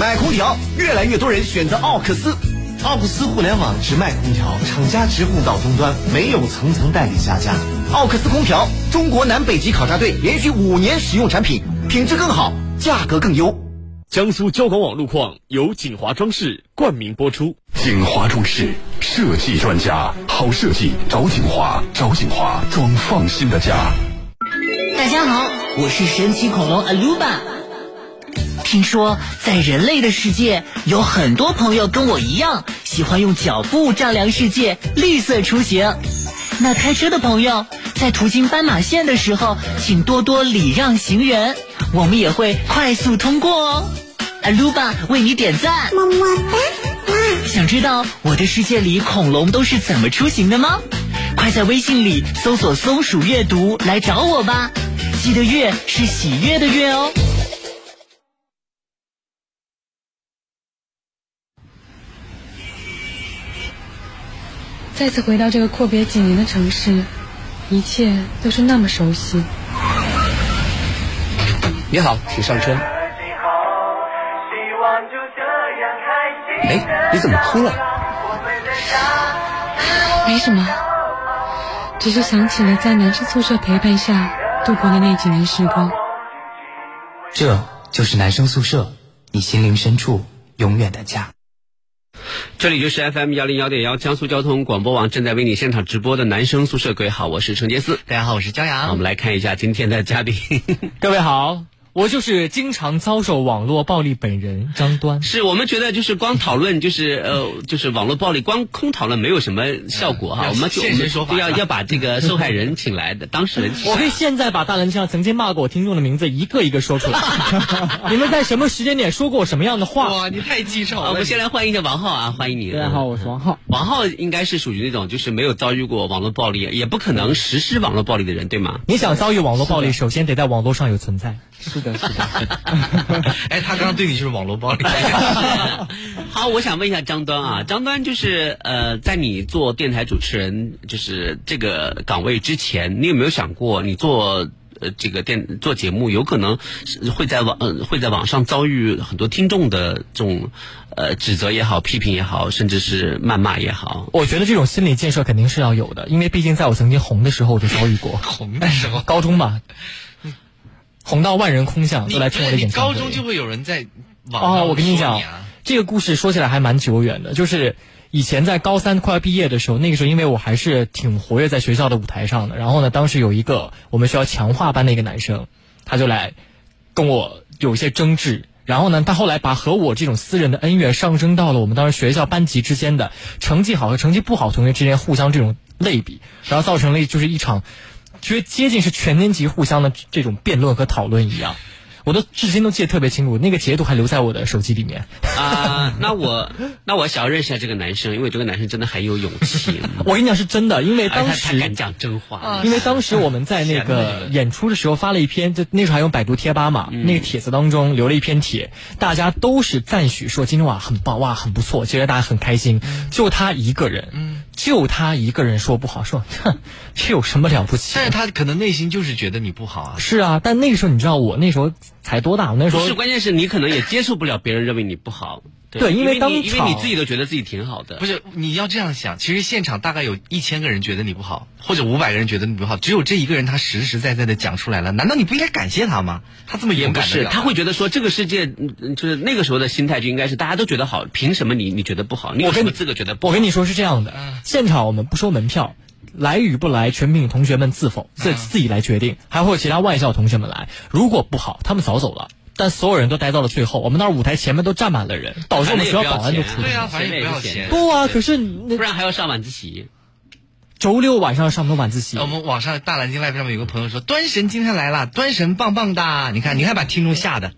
Speaker 9: 买空调，越来越多人选择奥克斯。奥克斯互联网直卖空调，厂家直供到终端，没有层层代理下架。奥克斯空调，中国南北极考察队连续五年使用产品，品质更好，价格更优。
Speaker 10: 江苏交广网路况由锦华装饰冠名播出。
Speaker 6: 锦华装饰设计专家，好设计找锦华，找锦华装放心的家。
Speaker 11: 大家好，我是神奇恐龙阿鲁巴。听说在人类的世界，有很多朋友跟我一样，喜欢用脚步丈量世界，绿色出行。那开车的朋友，在途经斑马线的时候，请多多礼让行人，我们也会快速通过哦。阿鲁巴为你点赞，
Speaker 5: 么么哒！
Speaker 11: 想知道我的世界里恐龙都是怎么出行的吗？快在微信里搜索“松鼠阅读”来找我吧，记得“阅”是喜悦的“月”哦。
Speaker 12: 再次回到这个阔别几年的城市，一切都是那么熟悉。
Speaker 2: 你好，请上车。哎，你怎么哭了？
Speaker 12: 没什么，只是想起了在男生宿舍陪伴下度过的那几年时光。
Speaker 13: 这就是男生宿舍，你心灵深处永远的家。
Speaker 1: 这里就是 FM 幺零幺点幺江苏交通广播网正在为你现场直播的男生宿舍。各位好，我是陈杰思。
Speaker 2: 大家好，我是焦阳。
Speaker 1: 我们来看一下今天的嘉宾。
Speaker 3: 各位好，我就是经常遭受网络暴力本人张端。
Speaker 1: 是我们觉得就是光讨论就是呃就是网络暴力，光空讨论没有什么效果哈。
Speaker 2: 要
Speaker 1: 我们就我们要要把这个受害人请来的当事人 请来。
Speaker 3: 我可以现在把大蓝上曾经骂过我听众的名字一个一个说出来。你们在什么时间点说过我什么样的话？
Speaker 2: 哇，你太记仇
Speaker 1: 了，我们先来欢迎一下王浩啊，欢迎你。
Speaker 3: 大家好，我是王浩。
Speaker 1: 王浩应该是属于那种就是没有遭遇过网络暴力，也不可能实施网络暴力的人，对吗？
Speaker 3: 你想遭遇网络暴力，首先得在网络上有存在。
Speaker 2: 是的，是的。哎，他刚刚对你就是网络暴力。
Speaker 1: 好，我想问一下张端啊，张端就是呃，在你做电台主持人就是这个岗位之前，你有没有想过你做？呃，这个电做节目有可能是会在网呃会在网上遭遇很多听众的这种呃指责也好、批评也好，甚至是谩骂也好。
Speaker 3: 我觉得这种心理建设肯定是要有的，因为毕竟在我曾经红的时候我就遭遇过。
Speaker 2: 红的时候，
Speaker 3: 高中嘛，红到万人空巷都来听我的演唱会。
Speaker 2: 高中就会有人在网上
Speaker 3: 哦，我跟你讲，
Speaker 2: 啊
Speaker 3: 这个故事说起来还蛮久远的，就是。以前在高三快要毕业的时候，那个时候因为我还是挺活跃在学校的舞台上的，然后呢，当时有一个我们学校强化班的一个男生，他就来跟我有一些争执，然后呢，他后来把和我这种私人的恩怨上升到了我们当时学校班级之间的成绩好和成绩不好同学之间互相这种类比，然后造成了就是一场，觉接近是全年级互相的这种辩论和讨论一样。我都至今都记得特别清楚，那个截图还留在我的手机里面。
Speaker 1: 啊，那我 那我想要认识一下这个男生，因为这个男生真的很有勇气。
Speaker 3: 我跟你讲是真的，因为当时
Speaker 1: 他敢讲真话。
Speaker 3: 因为当时我们在那个演出的时候发了一篇，就那时候还用百度贴吧嘛，
Speaker 1: 嗯、
Speaker 3: 那个帖子当中留了一篇帖，大家都是赞许说今天哇很棒哇很不错，其实大家很开心，就他一个人，
Speaker 2: 嗯、
Speaker 3: 就他一个人说不好，说哼 这有什么了不起？
Speaker 2: 但是他可能内心就是觉得你不好啊。
Speaker 3: 是啊，但那个时候你知道我那时候。才多大？我那时候
Speaker 1: 不是，关键是你可能也接受不了别人认为你不好。
Speaker 3: 对，
Speaker 1: 因
Speaker 3: 为当
Speaker 1: 因为你自己都觉得自己挺好的。
Speaker 2: 不是，你要这样想，其实现场大概有一千个人觉得你不好，或者五百个人觉得你不好，只有这一个人他实实在在的讲出来了。难道你不应该感谢他吗？他这么勇敢
Speaker 1: 是，他会觉得说这个世界就是那个时候的心态就应该是大家都觉得好，凭什么你你觉得不好？你有什么资格觉得不好？
Speaker 3: 我跟你说是这样的，现场我们不收门票。来与不来，全凭同学们自否自自己来决定。还会有其他外校同学们来，如果不好，他们早走了。但所有人都待到了最后，我们那儿舞台前面都站满了人，导致我们学校保安都出
Speaker 2: 对啊，反正也不要钱。
Speaker 3: 不啊，可是不
Speaker 1: 然还要上晚自习。
Speaker 3: 周六晚上上不晚自习。
Speaker 2: 我们网上大蓝鲸 live 上面有个朋友说，端神今天来了，端神棒棒哒。你看，你看把听众吓的，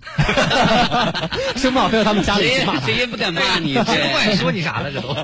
Speaker 3: 生怕非要他们家里
Speaker 1: 谁谁也不敢骂你，
Speaker 2: 谁不敢说你啥了，这都。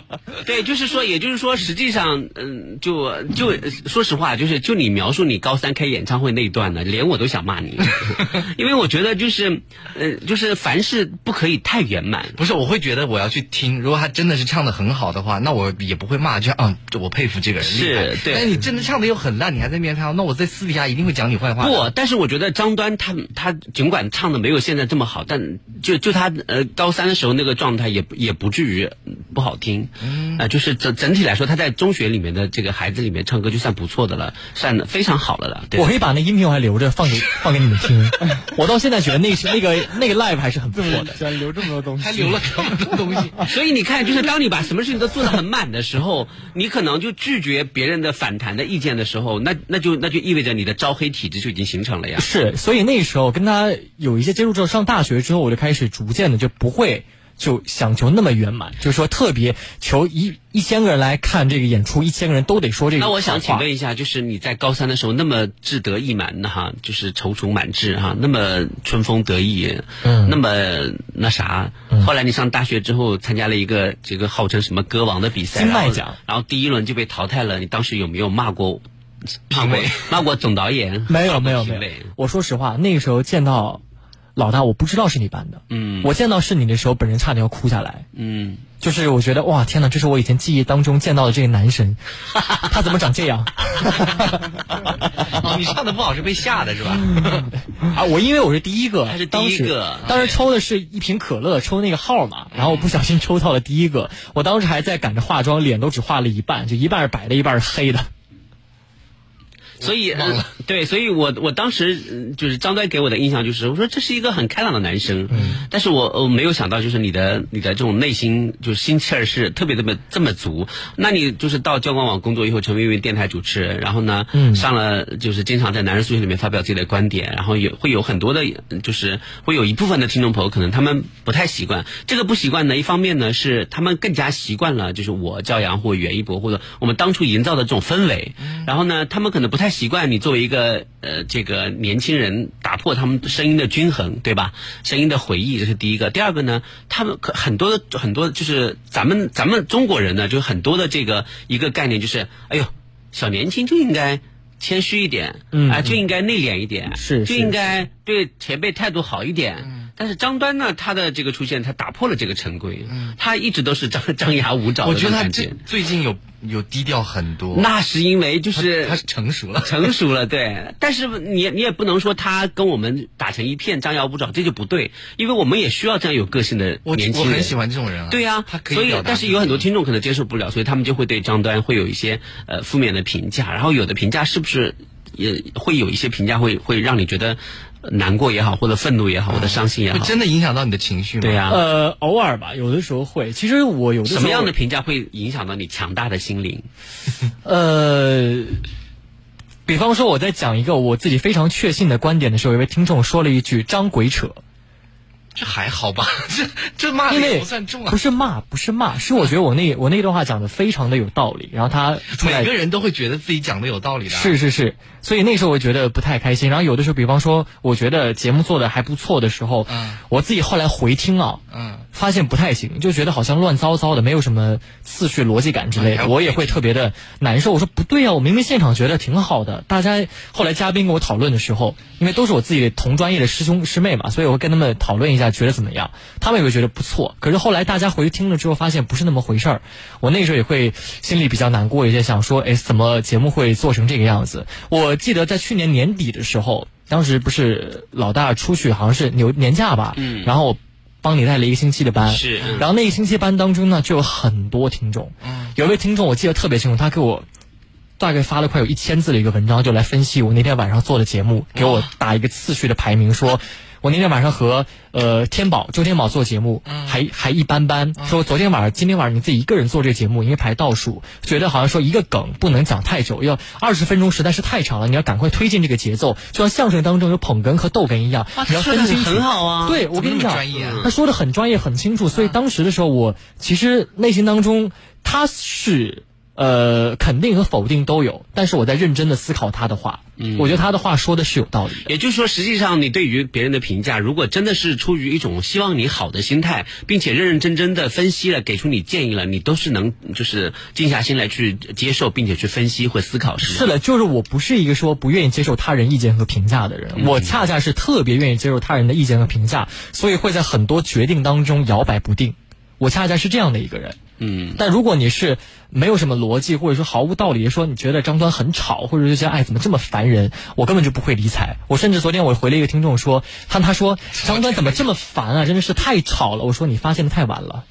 Speaker 1: 对，就是说，也就是说，实际上，嗯，就就说实话，就是就你描述你高三开演唱会那一段呢，连我都想骂你，因为我觉得就是，呃，就是凡事不可以太圆满。
Speaker 2: 不是，我会觉得我要去听，如果他真的是唱的很好的话，那我也不会骂，就啊，我佩服这个人。
Speaker 1: 是，对。
Speaker 2: 但是你真的唱的又很烂，你还在面唱，那我在私底下一定会讲你坏话。
Speaker 1: 不，但是我觉得张端他他尽管唱的没有现在这么好，但就就他呃高三的时候那个状态也也不至于不好听。嗯。呃，就是整整体来说，他在中学里面的这个孩子里面唱歌就算不错的了，算非常好了了。
Speaker 3: 我可以把那音频我还留着放给 放给你们听。我到现在觉得那那个那个 live 还是很不错的。居然留这么多东西，
Speaker 2: 还留了这么多东西。
Speaker 1: 所以你看，就是当你把什么事情都做得很满的时候，你可能就拒绝别别人的反弹的意见的时候，那那就那就意味着你的招黑体质就已经形成了呀。
Speaker 3: 是，所以那时候跟他有一些接触之后，上大学之后，我就开始逐渐的就不会就想求那么圆满，就是说特别求一一千个人来看这个演出，一千个人都得说这个。
Speaker 1: 那我想请问一下，就是你在高三的时候那么志得意满的哈，就是踌躇满志哈，那么春风得意，
Speaker 3: 嗯，
Speaker 1: 那么那啥，
Speaker 3: 嗯、
Speaker 1: 后来你上大学之后参加了一个这个号称什么歌王的比赛，
Speaker 3: 金麦奖，
Speaker 1: 然后第一轮就被淘汰了，你当时有没有骂过？骂过骂过总导演？
Speaker 3: 没有没有没有。我说实话，那个时候见到老大，我不知道是你班的。
Speaker 1: 嗯。
Speaker 3: 我见到是你的时候，本人差点要哭下来。
Speaker 1: 嗯。
Speaker 3: 就是我觉得哇，天哪，这是我以前记忆当中见到的这个男神，他怎么长这样？
Speaker 2: 哦，你唱的不好是被吓的是吧？
Speaker 3: 啊，我因为我是第一个，
Speaker 1: 他是第一个，
Speaker 3: 当时抽的是一瓶可乐，抽那个号码，然后我不小心抽到了第一个，我当时还在赶着化妆，脸都只化了一半，就一半是白的，一半是黑的。
Speaker 1: 所以、呃、对，所以我我当时呃就是张端给我的印象就是，我说这是一个很开朗的男生，嗯，但是我我没有想到就是你的你的这种内心就是心气儿是特别特别这么足。那你就是到交广网工作以后，成为一名电台主持人，然后呢，
Speaker 3: 嗯。
Speaker 1: 上了就是经常在男人宿舍里面发表自己的观点，然后有会有很多的，就是会有一部分的听众朋友可能他们不太习惯。这个不习惯呢，一方面呢是他们更加习惯了就是我教杨或袁一博或者我们当初营造的这种氛围，然后呢，他们可能不太习惯你作为一个呃这个年轻人打破他们声音的均衡，对吧？声音的回忆这是第一个，第二个呢，他们可很多的很多就是咱们咱们中国人呢，就很多的这个一个概念就是，哎呦，小年轻就应该。谦虚一点，
Speaker 3: 嗯
Speaker 1: 啊，就应该内敛一点，
Speaker 3: 是
Speaker 1: 就应该对前辈态度好一点。但是张端呢，他的这个出现，他打破了这个陈规，嗯他一直都是张张牙舞爪的
Speaker 2: 我觉得他这。最近有有低调很多。
Speaker 1: 那是因为就是
Speaker 2: 他他是成熟了，
Speaker 1: 成熟了，对。但是你你也不能说他跟我们打成一片，张牙舞爪，这就不对。因为我们也需要这样有个性的
Speaker 2: 我
Speaker 1: 年轻人。
Speaker 2: 我很喜欢这种人啊。
Speaker 1: 对呀、
Speaker 2: 他可以
Speaker 1: 所以但是有很多听众可能接受不了，所以他们就会对张端会有一些呃负面的评价，然后有的评价是不是也会有一些评价会会让你觉得呃难过也好，或者愤怒也好，或者伤心也好，
Speaker 2: 会真的影响到你的情绪吗？
Speaker 1: 对呀、
Speaker 3: 呃，偶尔吧，有的时候会。其实我有的时候
Speaker 1: 什么样的评价会影响到你强大的心灵？
Speaker 3: 呃，比方说我在讲一个我自己非常确信的观点的时候，有位听众说了一句“张鬼扯
Speaker 2: 这还好吧？这 这”，骂的
Speaker 3: 因为
Speaker 2: 也不算重啊
Speaker 3: 不。是骂，不是骂，是我觉得我那我那段话讲的非常的有道理，然后他
Speaker 2: 每个人都会觉得自己讲的有道理的啊。
Speaker 3: 是是是，所以那时候我觉得不太开心。然后有的时候，比方说我觉得节目做的还不错的时候，
Speaker 2: 嗯
Speaker 3: 我自己后来回听啊，
Speaker 2: 嗯，
Speaker 3: 发现不太行，就觉得好像乱糟糟的，没有什么次序、逻辑感之类的，我也会特别的难受。我说不对啊，我明明现场觉得挺好的，大家后来嘉宾跟我讨论的时候，因为都是我自己同专业的师兄师妹嘛，所以我会跟他们讨论一下，觉得怎么样，他们也会觉得不错。可是后来大家回去听了之后，发现不是那么回事儿，我那时候也会心里比较难过一些，想说，哎，怎么节目会做成这个样子？我记得在去年年底的时候，当时不是老大出去好像是牛年假吧，
Speaker 1: 嗯
Speaker 3: 然后我帮你带了一个星期的班，
Speaker 1: 是嗯。
Speaker 3: 然后那一星期班当中呢，就有很多听众，嗯。有一位听众我记得特别清楚，他给我。大概发了快有一千字的一个文章，就来分析我那天晚上做的节目，给我打一个次序的排名，说我那天晚上和呃天宝周天宝做节目，还还一般般。说昨天晚上、今天晚上你自己一个人做这个节目，因为排倒数，觉得好像说一个梗不能讲太久，要二十分钟实在是太长了，你要赶快推进这个节奏，就像相声当中有捧哏和逗哏一样，你要分清楚。
Speaker 1: 很好啊
Speaker 3: 对我跟你讲他说的很专业很清楚，所以当时的时候，我其实内心当中他是。呃，肯定和否定都有，但是我在认真的思考他的话，
Speaker 1: 嗯
Speaker 3: 我觉得他的话说的是有道理的。
Speaker 1: 也就是说，实际上你对于别人的评价，如果真的是出于一种希望你好的心态，并且认认真真的分析了，给出你建议了，你都是能就是静下心来去接受，并且去分析或思考？是
Speaker 3: 的，就是我不是一个说不愿意接受他人意见和评价的人，我恰恰是特别愿意接受他人的意见和评价，所以会在很多决定当中摇摆不定。我恰恰是这样的一个人。
Speaker 1: 嗯，
Speaker 3: 但如果你是没有什么逻辑，或者说毫无道理，说你觉得张端很吵，或者说觉得哎怎么这么烦人，我根本就不会理睬。我甚至昨天我回了一个听众说，他他说张端怎么这么烦啊，真的是太吵了。我说你发现的太晚了。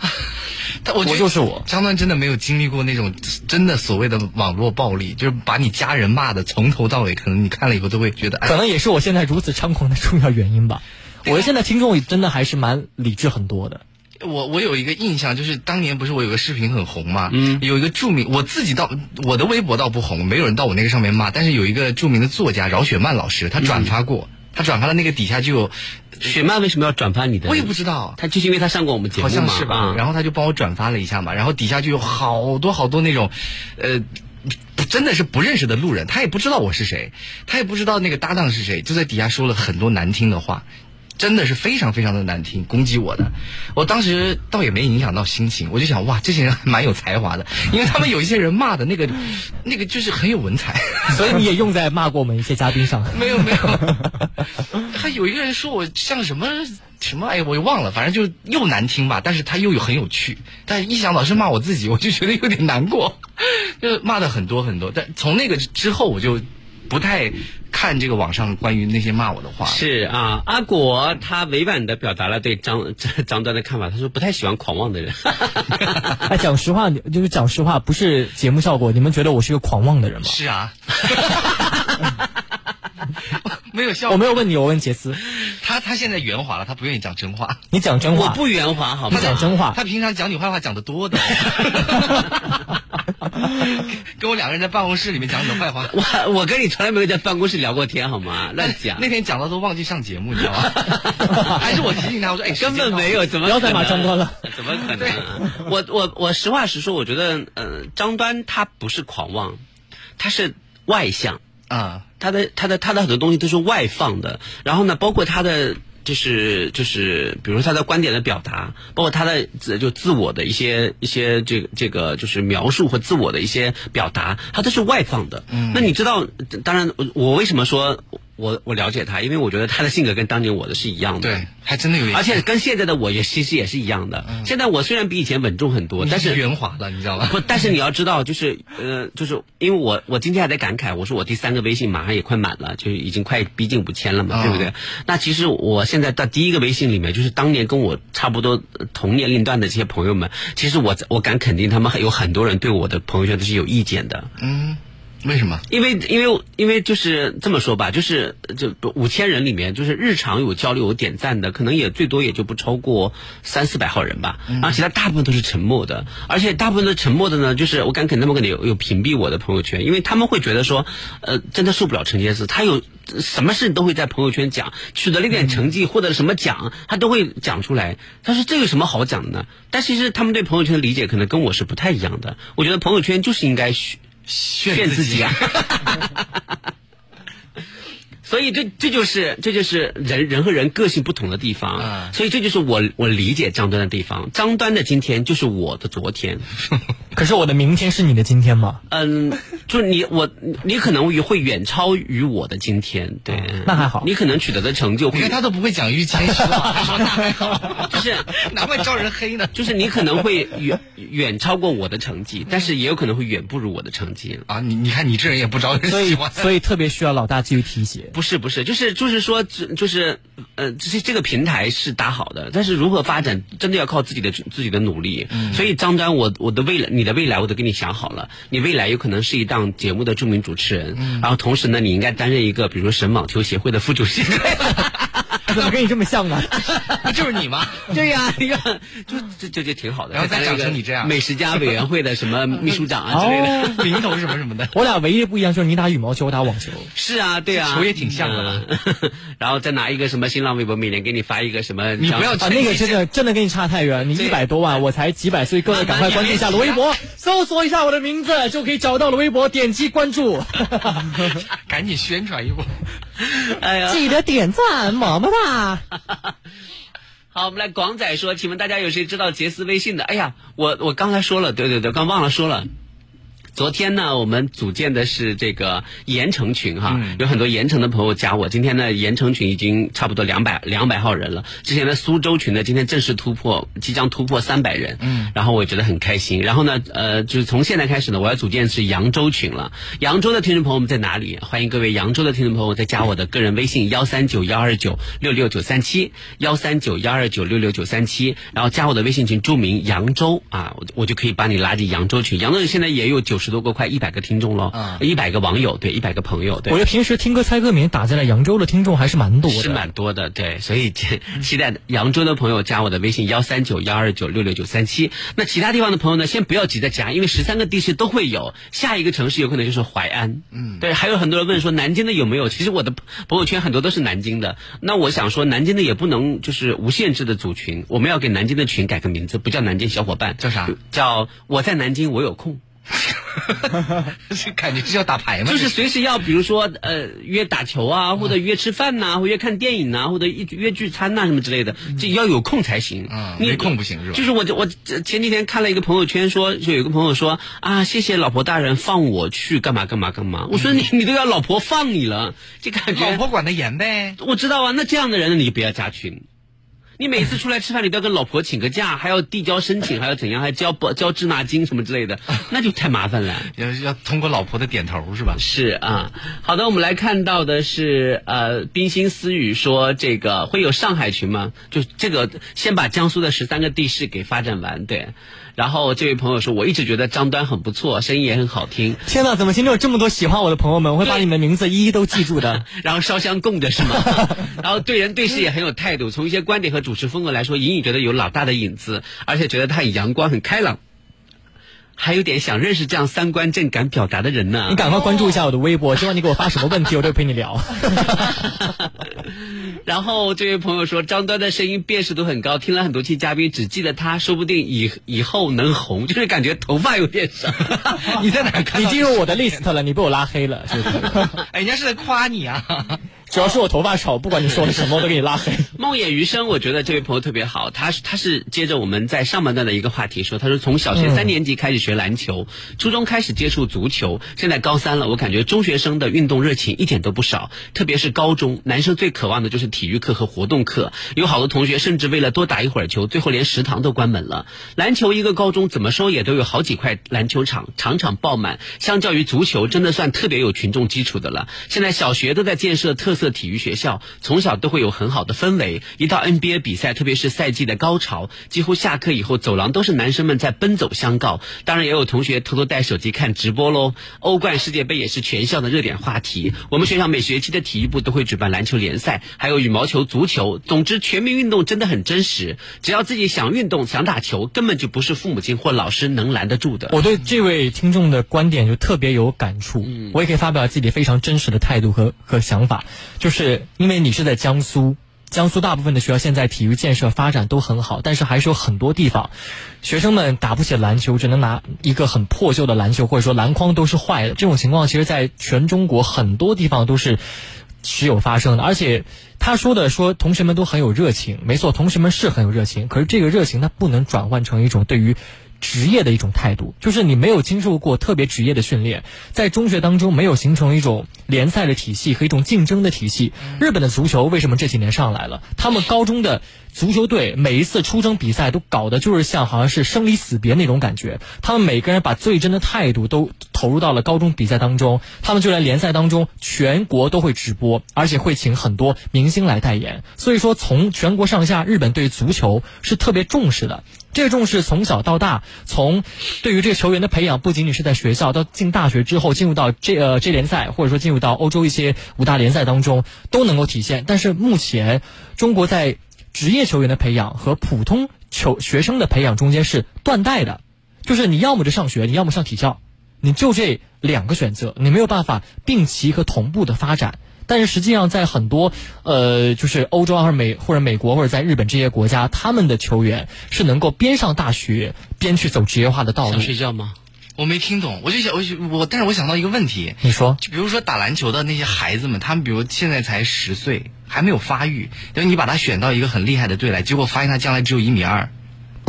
Speaker 2: 但我
Speaker 3: 我就是我
Speaker 2: 张端真的没有经历过那种真的所谓的网络暴力，就是把你家人骂的从头到尾，可能你看了以后都会觉得，哎
Speaker 3: 可，能也是我现在如此猖狂的重要原因吧。我现在听众真的还是蛮理智很多的。
Speaker 2: 我我有一个印象，就是当年不是我有个视频很红嘛，嗯，有一个著名，我自己到我的微博倒不红，没有人到我那个上面骂，但是有一个著名的作家饶雪漫老师，他转发过，他转发的那个底下就有，
Speaker 1: 雪漫为什么要转发你的？
Speaker 2: 我也不知道，
Speaker 1: 他就是因为他上过我们节目
Speaker 2: 好
Speaker 1: 嘛，
Speaker 2: 像是吧，
Speaker 1: 啊
Speaker 2: 然后他就帮我转发了一下嘛，然后底下就有好多好多那种，呃。真的是不认识的路人，他也不知道我是谁，他也不知道那个搭档是谁，就在底下说了很多难听的话，真的是非常非常的难听，攻击我的。我当时倒也没影响到心情，我就想哇，这些人还蛮有才华的，因为他们有一些人骂的那个，那个就是很有文采。
Speaker 3: 所以你也用在骂过我们一些嘉宾上。
Speaker 2: 没有没有，还有一个人说我像什么什么，哎，我也忘了，反正就又难听吧，但是他又有很有趣。但一想老是骂我自己，我就觉得有点难过，就骂的很多很多。但从那个之后，我就不太看这个网上关于那些骂我的话。
Speaker 1: 是啊，阿果他委婉的表达了对张 张端的看法，他说不太喜欢狂妄的人。
Speaker 3: 哎，讲实话，就是讲实话，不是节目效果。你们觉得我是个狂妄的人吗？
Speaker 2: 是啊。没有效果。
Speaker 3: 我没有问你，我问杰斯。
Speaker 2: 他他现在圆滑了，他不愿意讲真话。
Speaker 3: 你讲真话，
Speaker 1: 我不圆滑，好吗？
Speaker 3: 他讲真话。
Speaker 2: 他平常讲你坏话讲的多的。跟我两个人在办公室里面讲你的坏话。
Speaker 1: 我我跟你从来没有在办公室聊过天，好吗？乱讲。
Speaker 2: 那天讲到都忘记上节目，你知道吗？还是我提醒他，我说哎，
Speaker 1: 根本没有，怎么
Speaker 3: 不要再骂张端了？
Speaker 1: 怎么可能？我我我实话实说，我觉得呃，张端他不是狂妄，他是外向
Speaker 2: 啊。
Speaker 1: 他的他的他的很多东西都是外放的，然后呢，包括他的就是就是，比如说他的观点的表达，包括他的自就自我的一些一些这个这个就是描述和自我的一些表达，他都是外放的。
Speaker 2: 嗯，
Speaker 1: 那你知道，当然我为什么说？我我了解他，因为我觉得他的性格跟当年我的是一样的。
Speaker 2: 对，还真的有。
Speaker 1: 而且跟现在的我也其实也是一样的。现在我虽然比以前稳重很多，但是
Speaker 2: 圆滑了，你知道吧？
Speaker 1: 不，但是你要知道，就是呃，就是因为我我今天还在感慨，我说我第三个微信马上也快满了，就已经快逼近五千了嘛，对不对？那其实我现在到第一个微信里面，就是当年跟我差不多同年龄段的这些朋友们，其实我我敢肯定，他们有很多人对我的朋友圈都是有意见的。
Speaker 2: 嗯。为什么？
Speaker 1: 因为因为因为就是这么说吧，就是就五千人里面，就是日常有交流有点赞的，可能也最多也就不超过三四百号人吧。然后其他大部分都是沉默的，而且大部分的沉默的呢，就是我敢肯定他们肯定有有屏蔽我的朋友圈，因为他们会觉得说，呃，真的受不了陈杰斯，他有什么事都会在朋友圈讲，取得了一点成绩，获得了什么奖，他都会讲出来。他说这有什么好讲的呢？但其实他们对朋友圈的理解可能跟我是不太一样的。我觉得朋友圈就是应该。
Speaker 2: 炫
Speaker 1: 自己啊！所以这这就是这就是人人和人个性不同的地方，所以这就是我我理解张端的地方。张端的今天就是我的昨天，
Speaker 3: 可是我的明天是你的今天吗？
Speaker 1: 嗯，就是你我你可能会远超于我的今天，对，
Speaker 3: 那还好。
Speaker 1: 你可能取得的成就，
Speaker 2: 你看他都不会讲预谦实话，说那还好，
Speaker 1: 就是
Speaker 2: 难怪招人黑呢。
Speaker 1: 就是你可能会远远超过我的成绩，但是也有可能会远不如我的成绩
Speaker 2: 啊！你你看你这人也不招人喜欢，
Speaker 3: 所以特别需要老大继续提携。
Speaker 1: 不是不是，就是就是说，就是呃，这这个平台是打好的，但是如何发展，真的要靠自己的自己的努力。所以张端，我我的未来，你的未来，我都给你想好了。你未来有可能是一档节目的著名主持人，然后同时呢，你应该担任一个，比如说省网球协会的副主席。
Speaker 3: 怎么跟你这么像呢？
Speaker 2: 不就是你吗？
Speaker 1: 对呀，你看，就这这就挺好的。
Speaker 2: 然后再长成你这样，
Speaker 1: 美食家委员会的什么秘书长啊之类的，
Speaker 2: 名头什么什么的。
Speaker 3: 我俩唯一不一样就是你打羽毛球，我打网球。
Speaker 1: 是啊，对啊，
Speaker 2: 球也挺像的。
Speaker 1: 然后再拿一个什么新浪微博，每年给你发一个什么，
Speaker 2: 你不要
Speaker 3: 啊，那个真的真的跟你差太远。你一百多万，我才几百，所以各位赶快关注一下我的微博，搜索一下我的名字就可以找到罗微博，点击关注，
Speaker 2: 赶紧宣传一波。
Speaker 1: 哎呀，
Speaker 3: 记得点赞，么么哒。
Speaker 1: 好，我们来广仔说，请问大家有谁知道杰斯微信的？哎呀，我我刚才说了，对对对，刚忘了说了。昨天呢，我们组建的是这个盐城群哈，有很多盐城的朋友加我。今天呢，盐城群已经差不多两百两百号人了。之前的苏州群呢，今天正式突破，即将突破三百人。嗯，然后我也觉得很开心。然后呢，呃，就是从现在开始呢，我要组建是扬州群了。扬州的听众朋友们在哪里？欢迎各位扬州的听众朋友再加我的个人微信幺三九幺二九六六九三七幺三九幺二九六六九三七，然后加我的微信群，注明扬州啊，我我就可以把你拉进扬州群。扬州现在也有九十。十多个快一百个听众了，一百个网友，对，一百个朋友。对，
Speaker 3: 我觉得平时听歌猜歌名打进来扬州的听众还是蛮多的，
Speaker 1: 是蛮多的。对，所以期待扬州的朋友加我的微信幺三九幺二九六六九三七。那其他地方的朋友呢，先不要急着加，因为十三个地市都会有。下一个城市有可能就是淮安。嗯，对，还有很多人问说南京的有没有？其实我的朋友圈很多都是南京的。那我想说，南京的也不能就是无限制的组群，我们要给南京的群改个名字，不叫南京小伙伴，
Speaker 2: 叫啥？
Speaker 1: 叫我在南京，我有空。
Speaker 2: 是感觉是要打牌吗？
Speaker 1: 就是随时要，比如说呃约打球啊，或者约吃饭呐，或约看电影呐，或者一约聚餐呐什么之类的，这要有空才行。
Speaker 2: 嗯，没空不行是吧？
Speaker 1: 就是我我前几天看了一个朋友圈，说就有个朋友说啊，谢谢老婆大人放我去干嘛干嘛干嘛。我说你 你都要老婆放你了，这感觉
Speaker 2: 老婆管得严呗。
Speaker 1: 我知道啊，那这样的人你就不要加群。你每次出来吃饭，你都要跟老婆请个假，还要递交申请，还要怎样，还交保交滞纳金什么之类的，那就太麻烦了。
Speaker 2: 要要通过老婆的点头是吧？
Speaker 1: 是啊，好的，我们来看到的是呃，冰心思语说这个会有上海群吗？就这个先把江苏的十三个地市给发展完，对。然后这位朋友说，我一直觉得张端很不错，声音也很好听。
Speaker 3: 天哪，怎么今天有这么多喜欢我的朋友们？我会把你们的名字一一都记住的。
Speaker 1: 然后烧香供着是吗？然后对人对事也很有态度，从一些观点和主持风格来说，隐隐觉得有老大的影子，而且觉得他很阳光、很开朗。还有点想认识这样三观正、敢表达的人呢。
Speaker 3: 你赶快关注一下我的微博，希望你给我发什么问题，我都陪你聊。
Speaker 1: 然后这位朋友说，张端的声音辨识度很高，听了很多期嘉宾，只记得他，说不定以以后能红，就是感觉头发有点少。
Speaker 2: 你在哪看？
Speaker 3: 你进入我的 list 了，你被我拉黑了，是不是？
Speaker 2: 哎，人家是在夸你啊。
Speaker 3: 主要是我头发少，不管你说了什么，我都给你拉黑。
Speaker 1: 梦魇余生，我觉得这位朋友特别好，他是他是接着我们在上半段的一个话题说，他说从小学三年级开始学篮球，初中开始接触足球，现在高三了，我感觉中学生的运动热情一点都不少，特别是高中，男生最渴望的就是体育课和活动课，有好多同学甚至为了多打一会儿球，最后连食堂都关门了。篮球一个高中怎么说也都有好几块篮球场，场场爆满，相较于足球，真的算特别有群众基础的了。现在小学都在建设特。色体育学校从小都会有很好的氛围，一到 NBA 比赛，特别是赛季的高潮，几乎下课以后走廊都是男生们在奔走相告。当然也有同学偷偷带手机看直播喽。欧冠、世界杯也是全校的热点话题。我们学校每学期的体育部都会举办篮球联赛，还有羽毛球、足球。总之，全民运动真的很真实。只要自己想运动、想打球，根本就不是父母亲或老师能拦得住的。
Speaker 3: 我对这位听众的观点就特别有感触，我也可以发表自己非常真实的态度和和想法。就是因为你是在江苏，江苏大部分的学校现在体育建设发展都很好，但是还是有很多地方，学生们打不起篮球，只能拿一个很破旧的篮球，或者说篮筐都是坏的。这种情况其实，在全中国很多地方都是时有发生的。而且他说的说，同学们都很有热情，没错，同学们是很有热情，可是这个热情它不能转换成一种对于。职业的一种态度，就是你没有经受过特别职业的训练，在中学当中没有形成一种联赛的体系和一种竞争的体系。日本的足球为什么这几年上来了？他们高中的足球队每一次出征比赛都搞的就是像好像是生离死别那种感觉。他们每个人把最真的态度都投入到了高中比赛当中。他们就在联赛当中，全国都会直播，而且会请很多明星来代言。所以说，从全国上下，日本对足球是特别重视的。这个重视从小到大，从对于这个球员的培养，不仅仅是在学校，到进大学之后，进入到这呃这联赛，或者说进入到欧洲一些五大联赛当中，都能够体现。但是目前，中国在职业球员的培养和普通球学生的培养中间是断代的，就是你要么就上学，你要么上体校，你就这两个选择，你没有办法并齐和同步的发展。但是实际上，在很多呃，就是欧洲或者美或者美国或者在日本这些国家，他们的球员是能够边上大学边去走职业化的道路。
Speaker 1: 想睡觉吗？
Speaker 2: 我没听懂，我就想我我，但是我想到一个问题。
Speaker 3: 你说，
Speaker 2: 就比如说打篮球的那些孩子们，他们比如现在才十岁，还没有发育，然后你把他选到一个很厉害的队来，结果发现他将来只有一米二。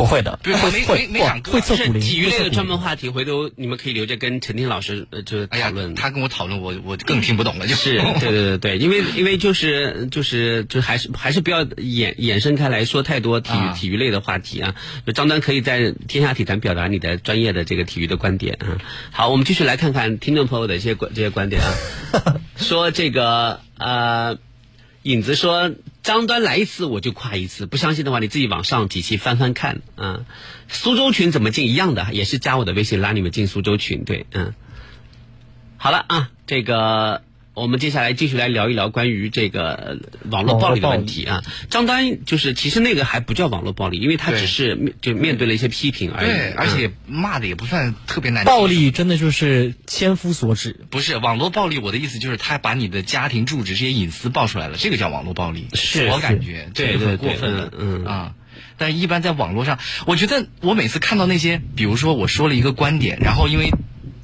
Speaker 3: 不会的，不
Speaker 2: 会会会
Speaker 3: 会测骨龄。
Speaker 1: 体育类的专门话题，回头你们可以留着跟陈婷老师呃，就是讨论。
Speaker 2: 他跟我讨论，我我更听不懂了。就是
Speaker 1: 对对对对，因为因为就是就是就还是还是不要衍衍生开来说太多体育体育类的话题啊。张丹可以在天下体坛表达你的专业的这个体育的观点啊。好，我们继续来看看听众朋友的一些观这些观点啊。说这个呃。影子说：“张端来一次我就夸一次，不相信的话你自己往上几期翻翻看啊。苏州群怎么进？一样的，也是加我的微信拉你们进苏州群。对，嗯，好了啊，这个。”我们接下来继续来聊一聊关于这个网络暴力的问题啊。张丹就是其实那个还不叫网络暴力，因为他只是面就面对了一些批评而已。
Speaker 2: 对，而且骂的也不算特别难。
Speaker 3: 暴力真的就是千夫所指。
Speaker 2: 不是网络暴力，我的意思就是他把你的家庭住址这些隐私爆出来了，这个叫网络暴力。
Speaker 1: 是
Speaker 2: 我感觉
Speaker 1: 这个
Speaker 2: 很过分了，嗯啊。但一般在网络上，我觉得我每次看到那些，比如说我说了一个观点，然后因为。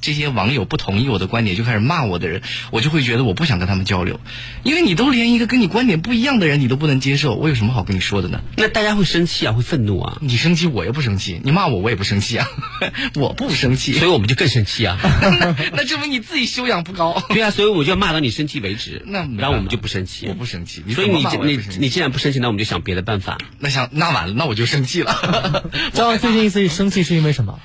Speaker 2: 这些网友不同意我的观点就开始骂我的人，我就会觉得我不想跟他们交流，因为你都连一个跟你观点不一样的人你都不能接受，我有什么好跟你说的呢？
Speaker 1: 那大家会生气啊，会愤怒啊。
Speaker 2: 你生气我也不生气，你骂我我也不生气啊，我不生气，
Speaker 1: 所以我们就更生气啊。
Speaker 2: 那证明你自己修养不高。
Speaker 1: 对啊，所以我就要骂到你生气为止。
Speaker 2: 那
Speaker 1: 我们就不生气。
Speaker 2: 我不生气，
Speaker 1: 所以你你你既然不生气，那我们就想别的办法。
Speaker 2: 那想那完了，那我就生气了。
Speaker 3: 张扬最近一次生气是因为什么？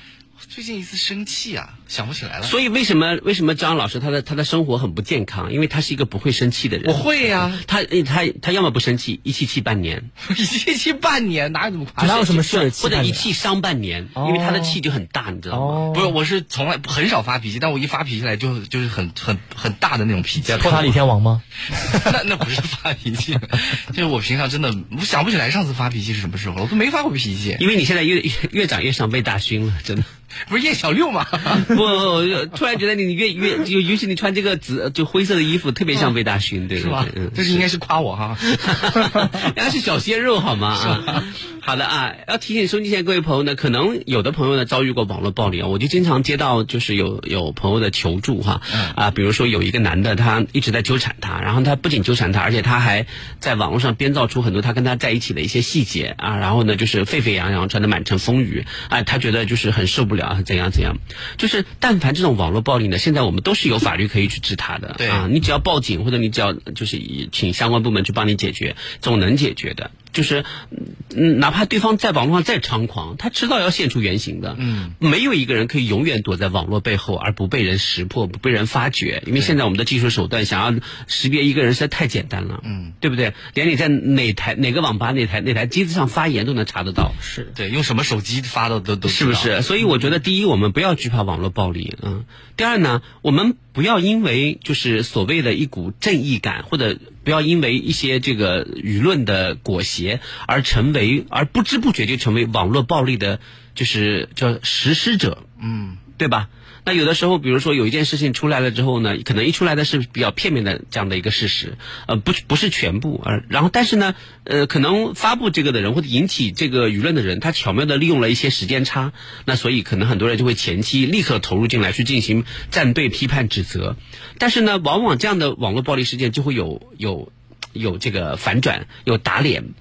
Speaker 2: 最近一次生气啊，想不起来了。
Speaker 1: 所以为什么为什么张老师他的他的生活很不健康？因为他是一个不会生气的人。
Speaker 2: 我会呀、
Speaker 1: 他他他要么不生气，一气气半年，
Speaker 2: 一气气半年哪有这么夸张？
Speaker 3: 哪有什么事气
Speaker 1: 或者一气伤半年，
Speaker 3: 哦
Speaker 1: 因为他的气就很大，你知道吗？
Speaker 2: 不是，我是从来很少发脾气，但我一发脾气来就就是很很很大的那种脾气。
Speaker 3: 托塔李天王吗？
Speaker 2: 那那不是发脾气，就是我平常真的我想不起来上次发脾气是什么时候了，我都没发过脾气。
Speaker 1: 因为你现在越越越长越像魏大勋了，真的。
Speaker 2: 不是叶小六吗？
Speaker 1: 不，我突然觉得你越越就尤其你穿这个紫就灰色的衣服，特别像魏大勋，对
Speaker 2: 是吧
Speaker 1: 对对，嗯？
Speaker 2: 这是应该是夸我哈。
Speaker 1: 人家是小鲜肉好吗？啊，好的啊，要提醒收音机前各位朋友呢，可能有的朋友呢遭遇过网络暴力啊，我就经常接到就是有有朋友的求助哈，啊，比如说有一个男的他一直在纠缠他，然后他不仅纠缠他，而且他还在网络上编造出很多他跟他在一起的一些细节啊，然后呢就是沸沸扬扬，传的满城风雨啊，他觉得就是很受不了，怎样怎样，就是但凡这种网络暴力呢，现在我们都是有法律可以去治他的，
Speaker 2: 对
Speaker 1: 啊，你只要报警或者你只要就是以请相关部门去帮你解决，总能解决的。就是，嗯，哪怕对方在网络上再猖狂，他迟早要现出原形的。
Speaker 2: 嗯，
Speaker 1: 没有一个人可以永远躲在网络背后而不被人识破、不被人发觉，因为现在我们的技术手段想要识别一个人实在太简单了。
Speaker 2: 嗯，
Speaker 1: 对不对？连你在哪台哪个网吧、哪台哪台机子上发言都能查得到。
Speaker 3: 是
Speaker 2: 对，用什么手机发的都都
Speaker 1: 是不是？所以我觉得，第一，我们不要惧怕网络暴力，嗯。第二呢，我们不要因为就是所谓的一股正义感，或者不要因为一些这个舆论的裹挟而成为，而不知不觉就成为网络暴力的，就是叫实施者，
Speaker 2: 嗯，
Speaker 1: 对吧？那有的时候，比如说有一件事情出来了之后呢，可能一出来的是比较片面的这样的一个事实，呃，不不是全部，而然后但是呢，呃，可能发布这个的人或者引起这个舆论的人，他巧妙的利用了一些时间差，那所以可能很多人就会前期立刻投入进来去进行站队、批判、指责，但是呢，往往这样的网络暴力事件就会有有有这个反转，有打脸。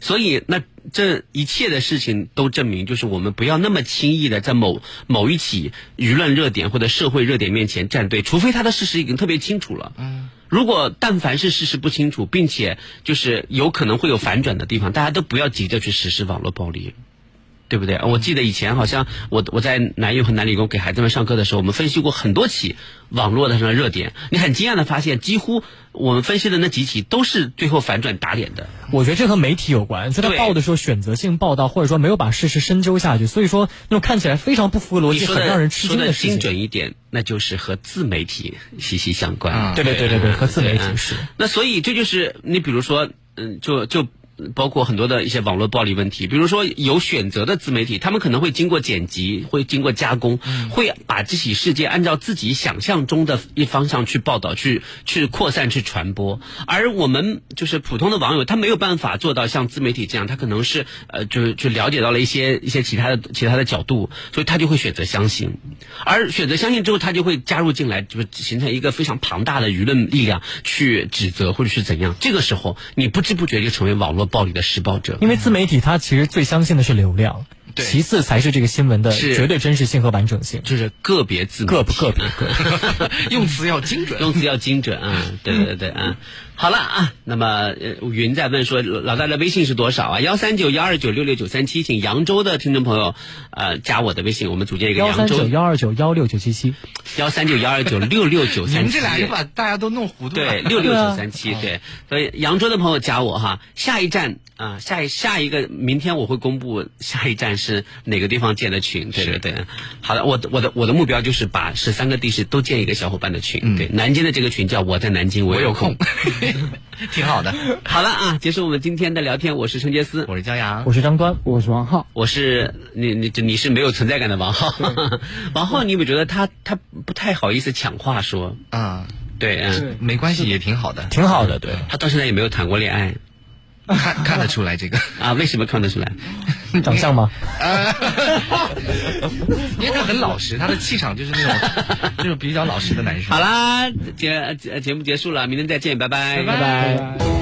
Speaker 1: 所以，那这一切的事情都证明，就是我们不要那么轻易的在某某一起舆论热点或者社会热点面前站队，除非他的事实已经特别清楚了。如果但凡是事实不清楚，并且就是有可能会有反转的地方，大家都不要急着去实施网络暴力。对不对？我记得以前好像我我在南邮和南理工给孩子们上课的时候，我们分析过很多起网络的上的热点。你很惊讶的发现，几乎我们分析的那几起都是最后反转打脸的。
Speaker 3: 我觉得这和媒体有关，就他
Speaker 1: 对
Speaker 3: 报的时候选择性报道，或者说没有把事实深究下去，所以说那种看起来非常不符合逻辑、很让人吃
Speaker 1: 惊的精
Speaker 3: 惊事情。
Speaker 1: 准一点，那就是和自媒体息息相关。
Speaker 2: 嗯
Speaker 3: 对对对对对，和自媒体
Speaker 1: 嗯
Speaker 3: 是。
Speaker 1: 那所以这就是你比如说，嗯，就就。包括很多的一些网络暴力问题，比如说有选择的自媒体，他们可能会经过剪辑，会经过加工，会把这起事件按照自己想象中的一方向去报道、去去扩散、去传播。而我们就是普通的网友，他没有办法做到像自媒体这样，他可能是呃，就是去了解到了一些一些其他的其他的角度，所以他就会选择相信。而选择相信之后，他就会加入进来，就是形成一个非常庞大的舆论力量去指责或者是怎样。这个时候，你不知不觉就成为网络暴力的施暴者。
Speaker 3: 因为自媒体它其实最相信的是流量，
Speaker 2: 对
Speaker 3: 其次才是这个新闻的绝对真实性和完整性。
Speaker 1: 就是个别自媒体
Speaker 3: 个个别个别，
Speaker 2: 用词要精准，
Speaker 1: 用词要精准啊！对对对啊！好了啊，那么呃，云在问说老大的微信是多少啊？幺三九幺二九六六九三七，请扬州的听众朋友呃加我的微信，我们组建一个
Speaker 3: 幺三
Speaker 1: 扬州
Speaker 3: 九幺二九幺六九七七。
Speaker 1: 幺三九幺二九六六九三七。
Speaker 2: 们这俩就把大家都弄糊涂了。
Speaker 1: 对，六六九三七，对，所以扬州的朋友加我哈，下一站啊，下一下一个，明天我会公布下一站是哪个地方建的群，对对对。好的，我的我的我的目标就是把十三个地市都建一个小伙伴的群，对，南京的这个群叫我在南京，我有
Speaker 2: 我有空，挺好的。
Speaker 1: 好了啊，结束我们今天的聊天，我是陈杰斯，
Speaker 2: 我是焦阳，
Speaker 3: 我是张端，
Speaker 14: 我是王浩，
Speaker 1: 我是你你你是没有存在感的王浩，王浩，你有没有觉得他他不太好意思抢话说？
Speaker 2: 啊，
Speaker 1: 对，嗯，
Speaker 2: 没关系，也挺好的，
Speaker 3: 挺好的，对。
Speaker 1: 他到现在也没有谈过恋爱。
Speaker 2: 看看得出来这个
Speaker 1: 啊？为什么看得出来？
Speaker 3: 长相吗？
Speaker 2: 因为他很老实，他的气场就是那种 就是比较老实的男生。
Speaker 1: 好啦，节节节目结束了，明天再见，拜拜，
Speaker 2: 拜拜。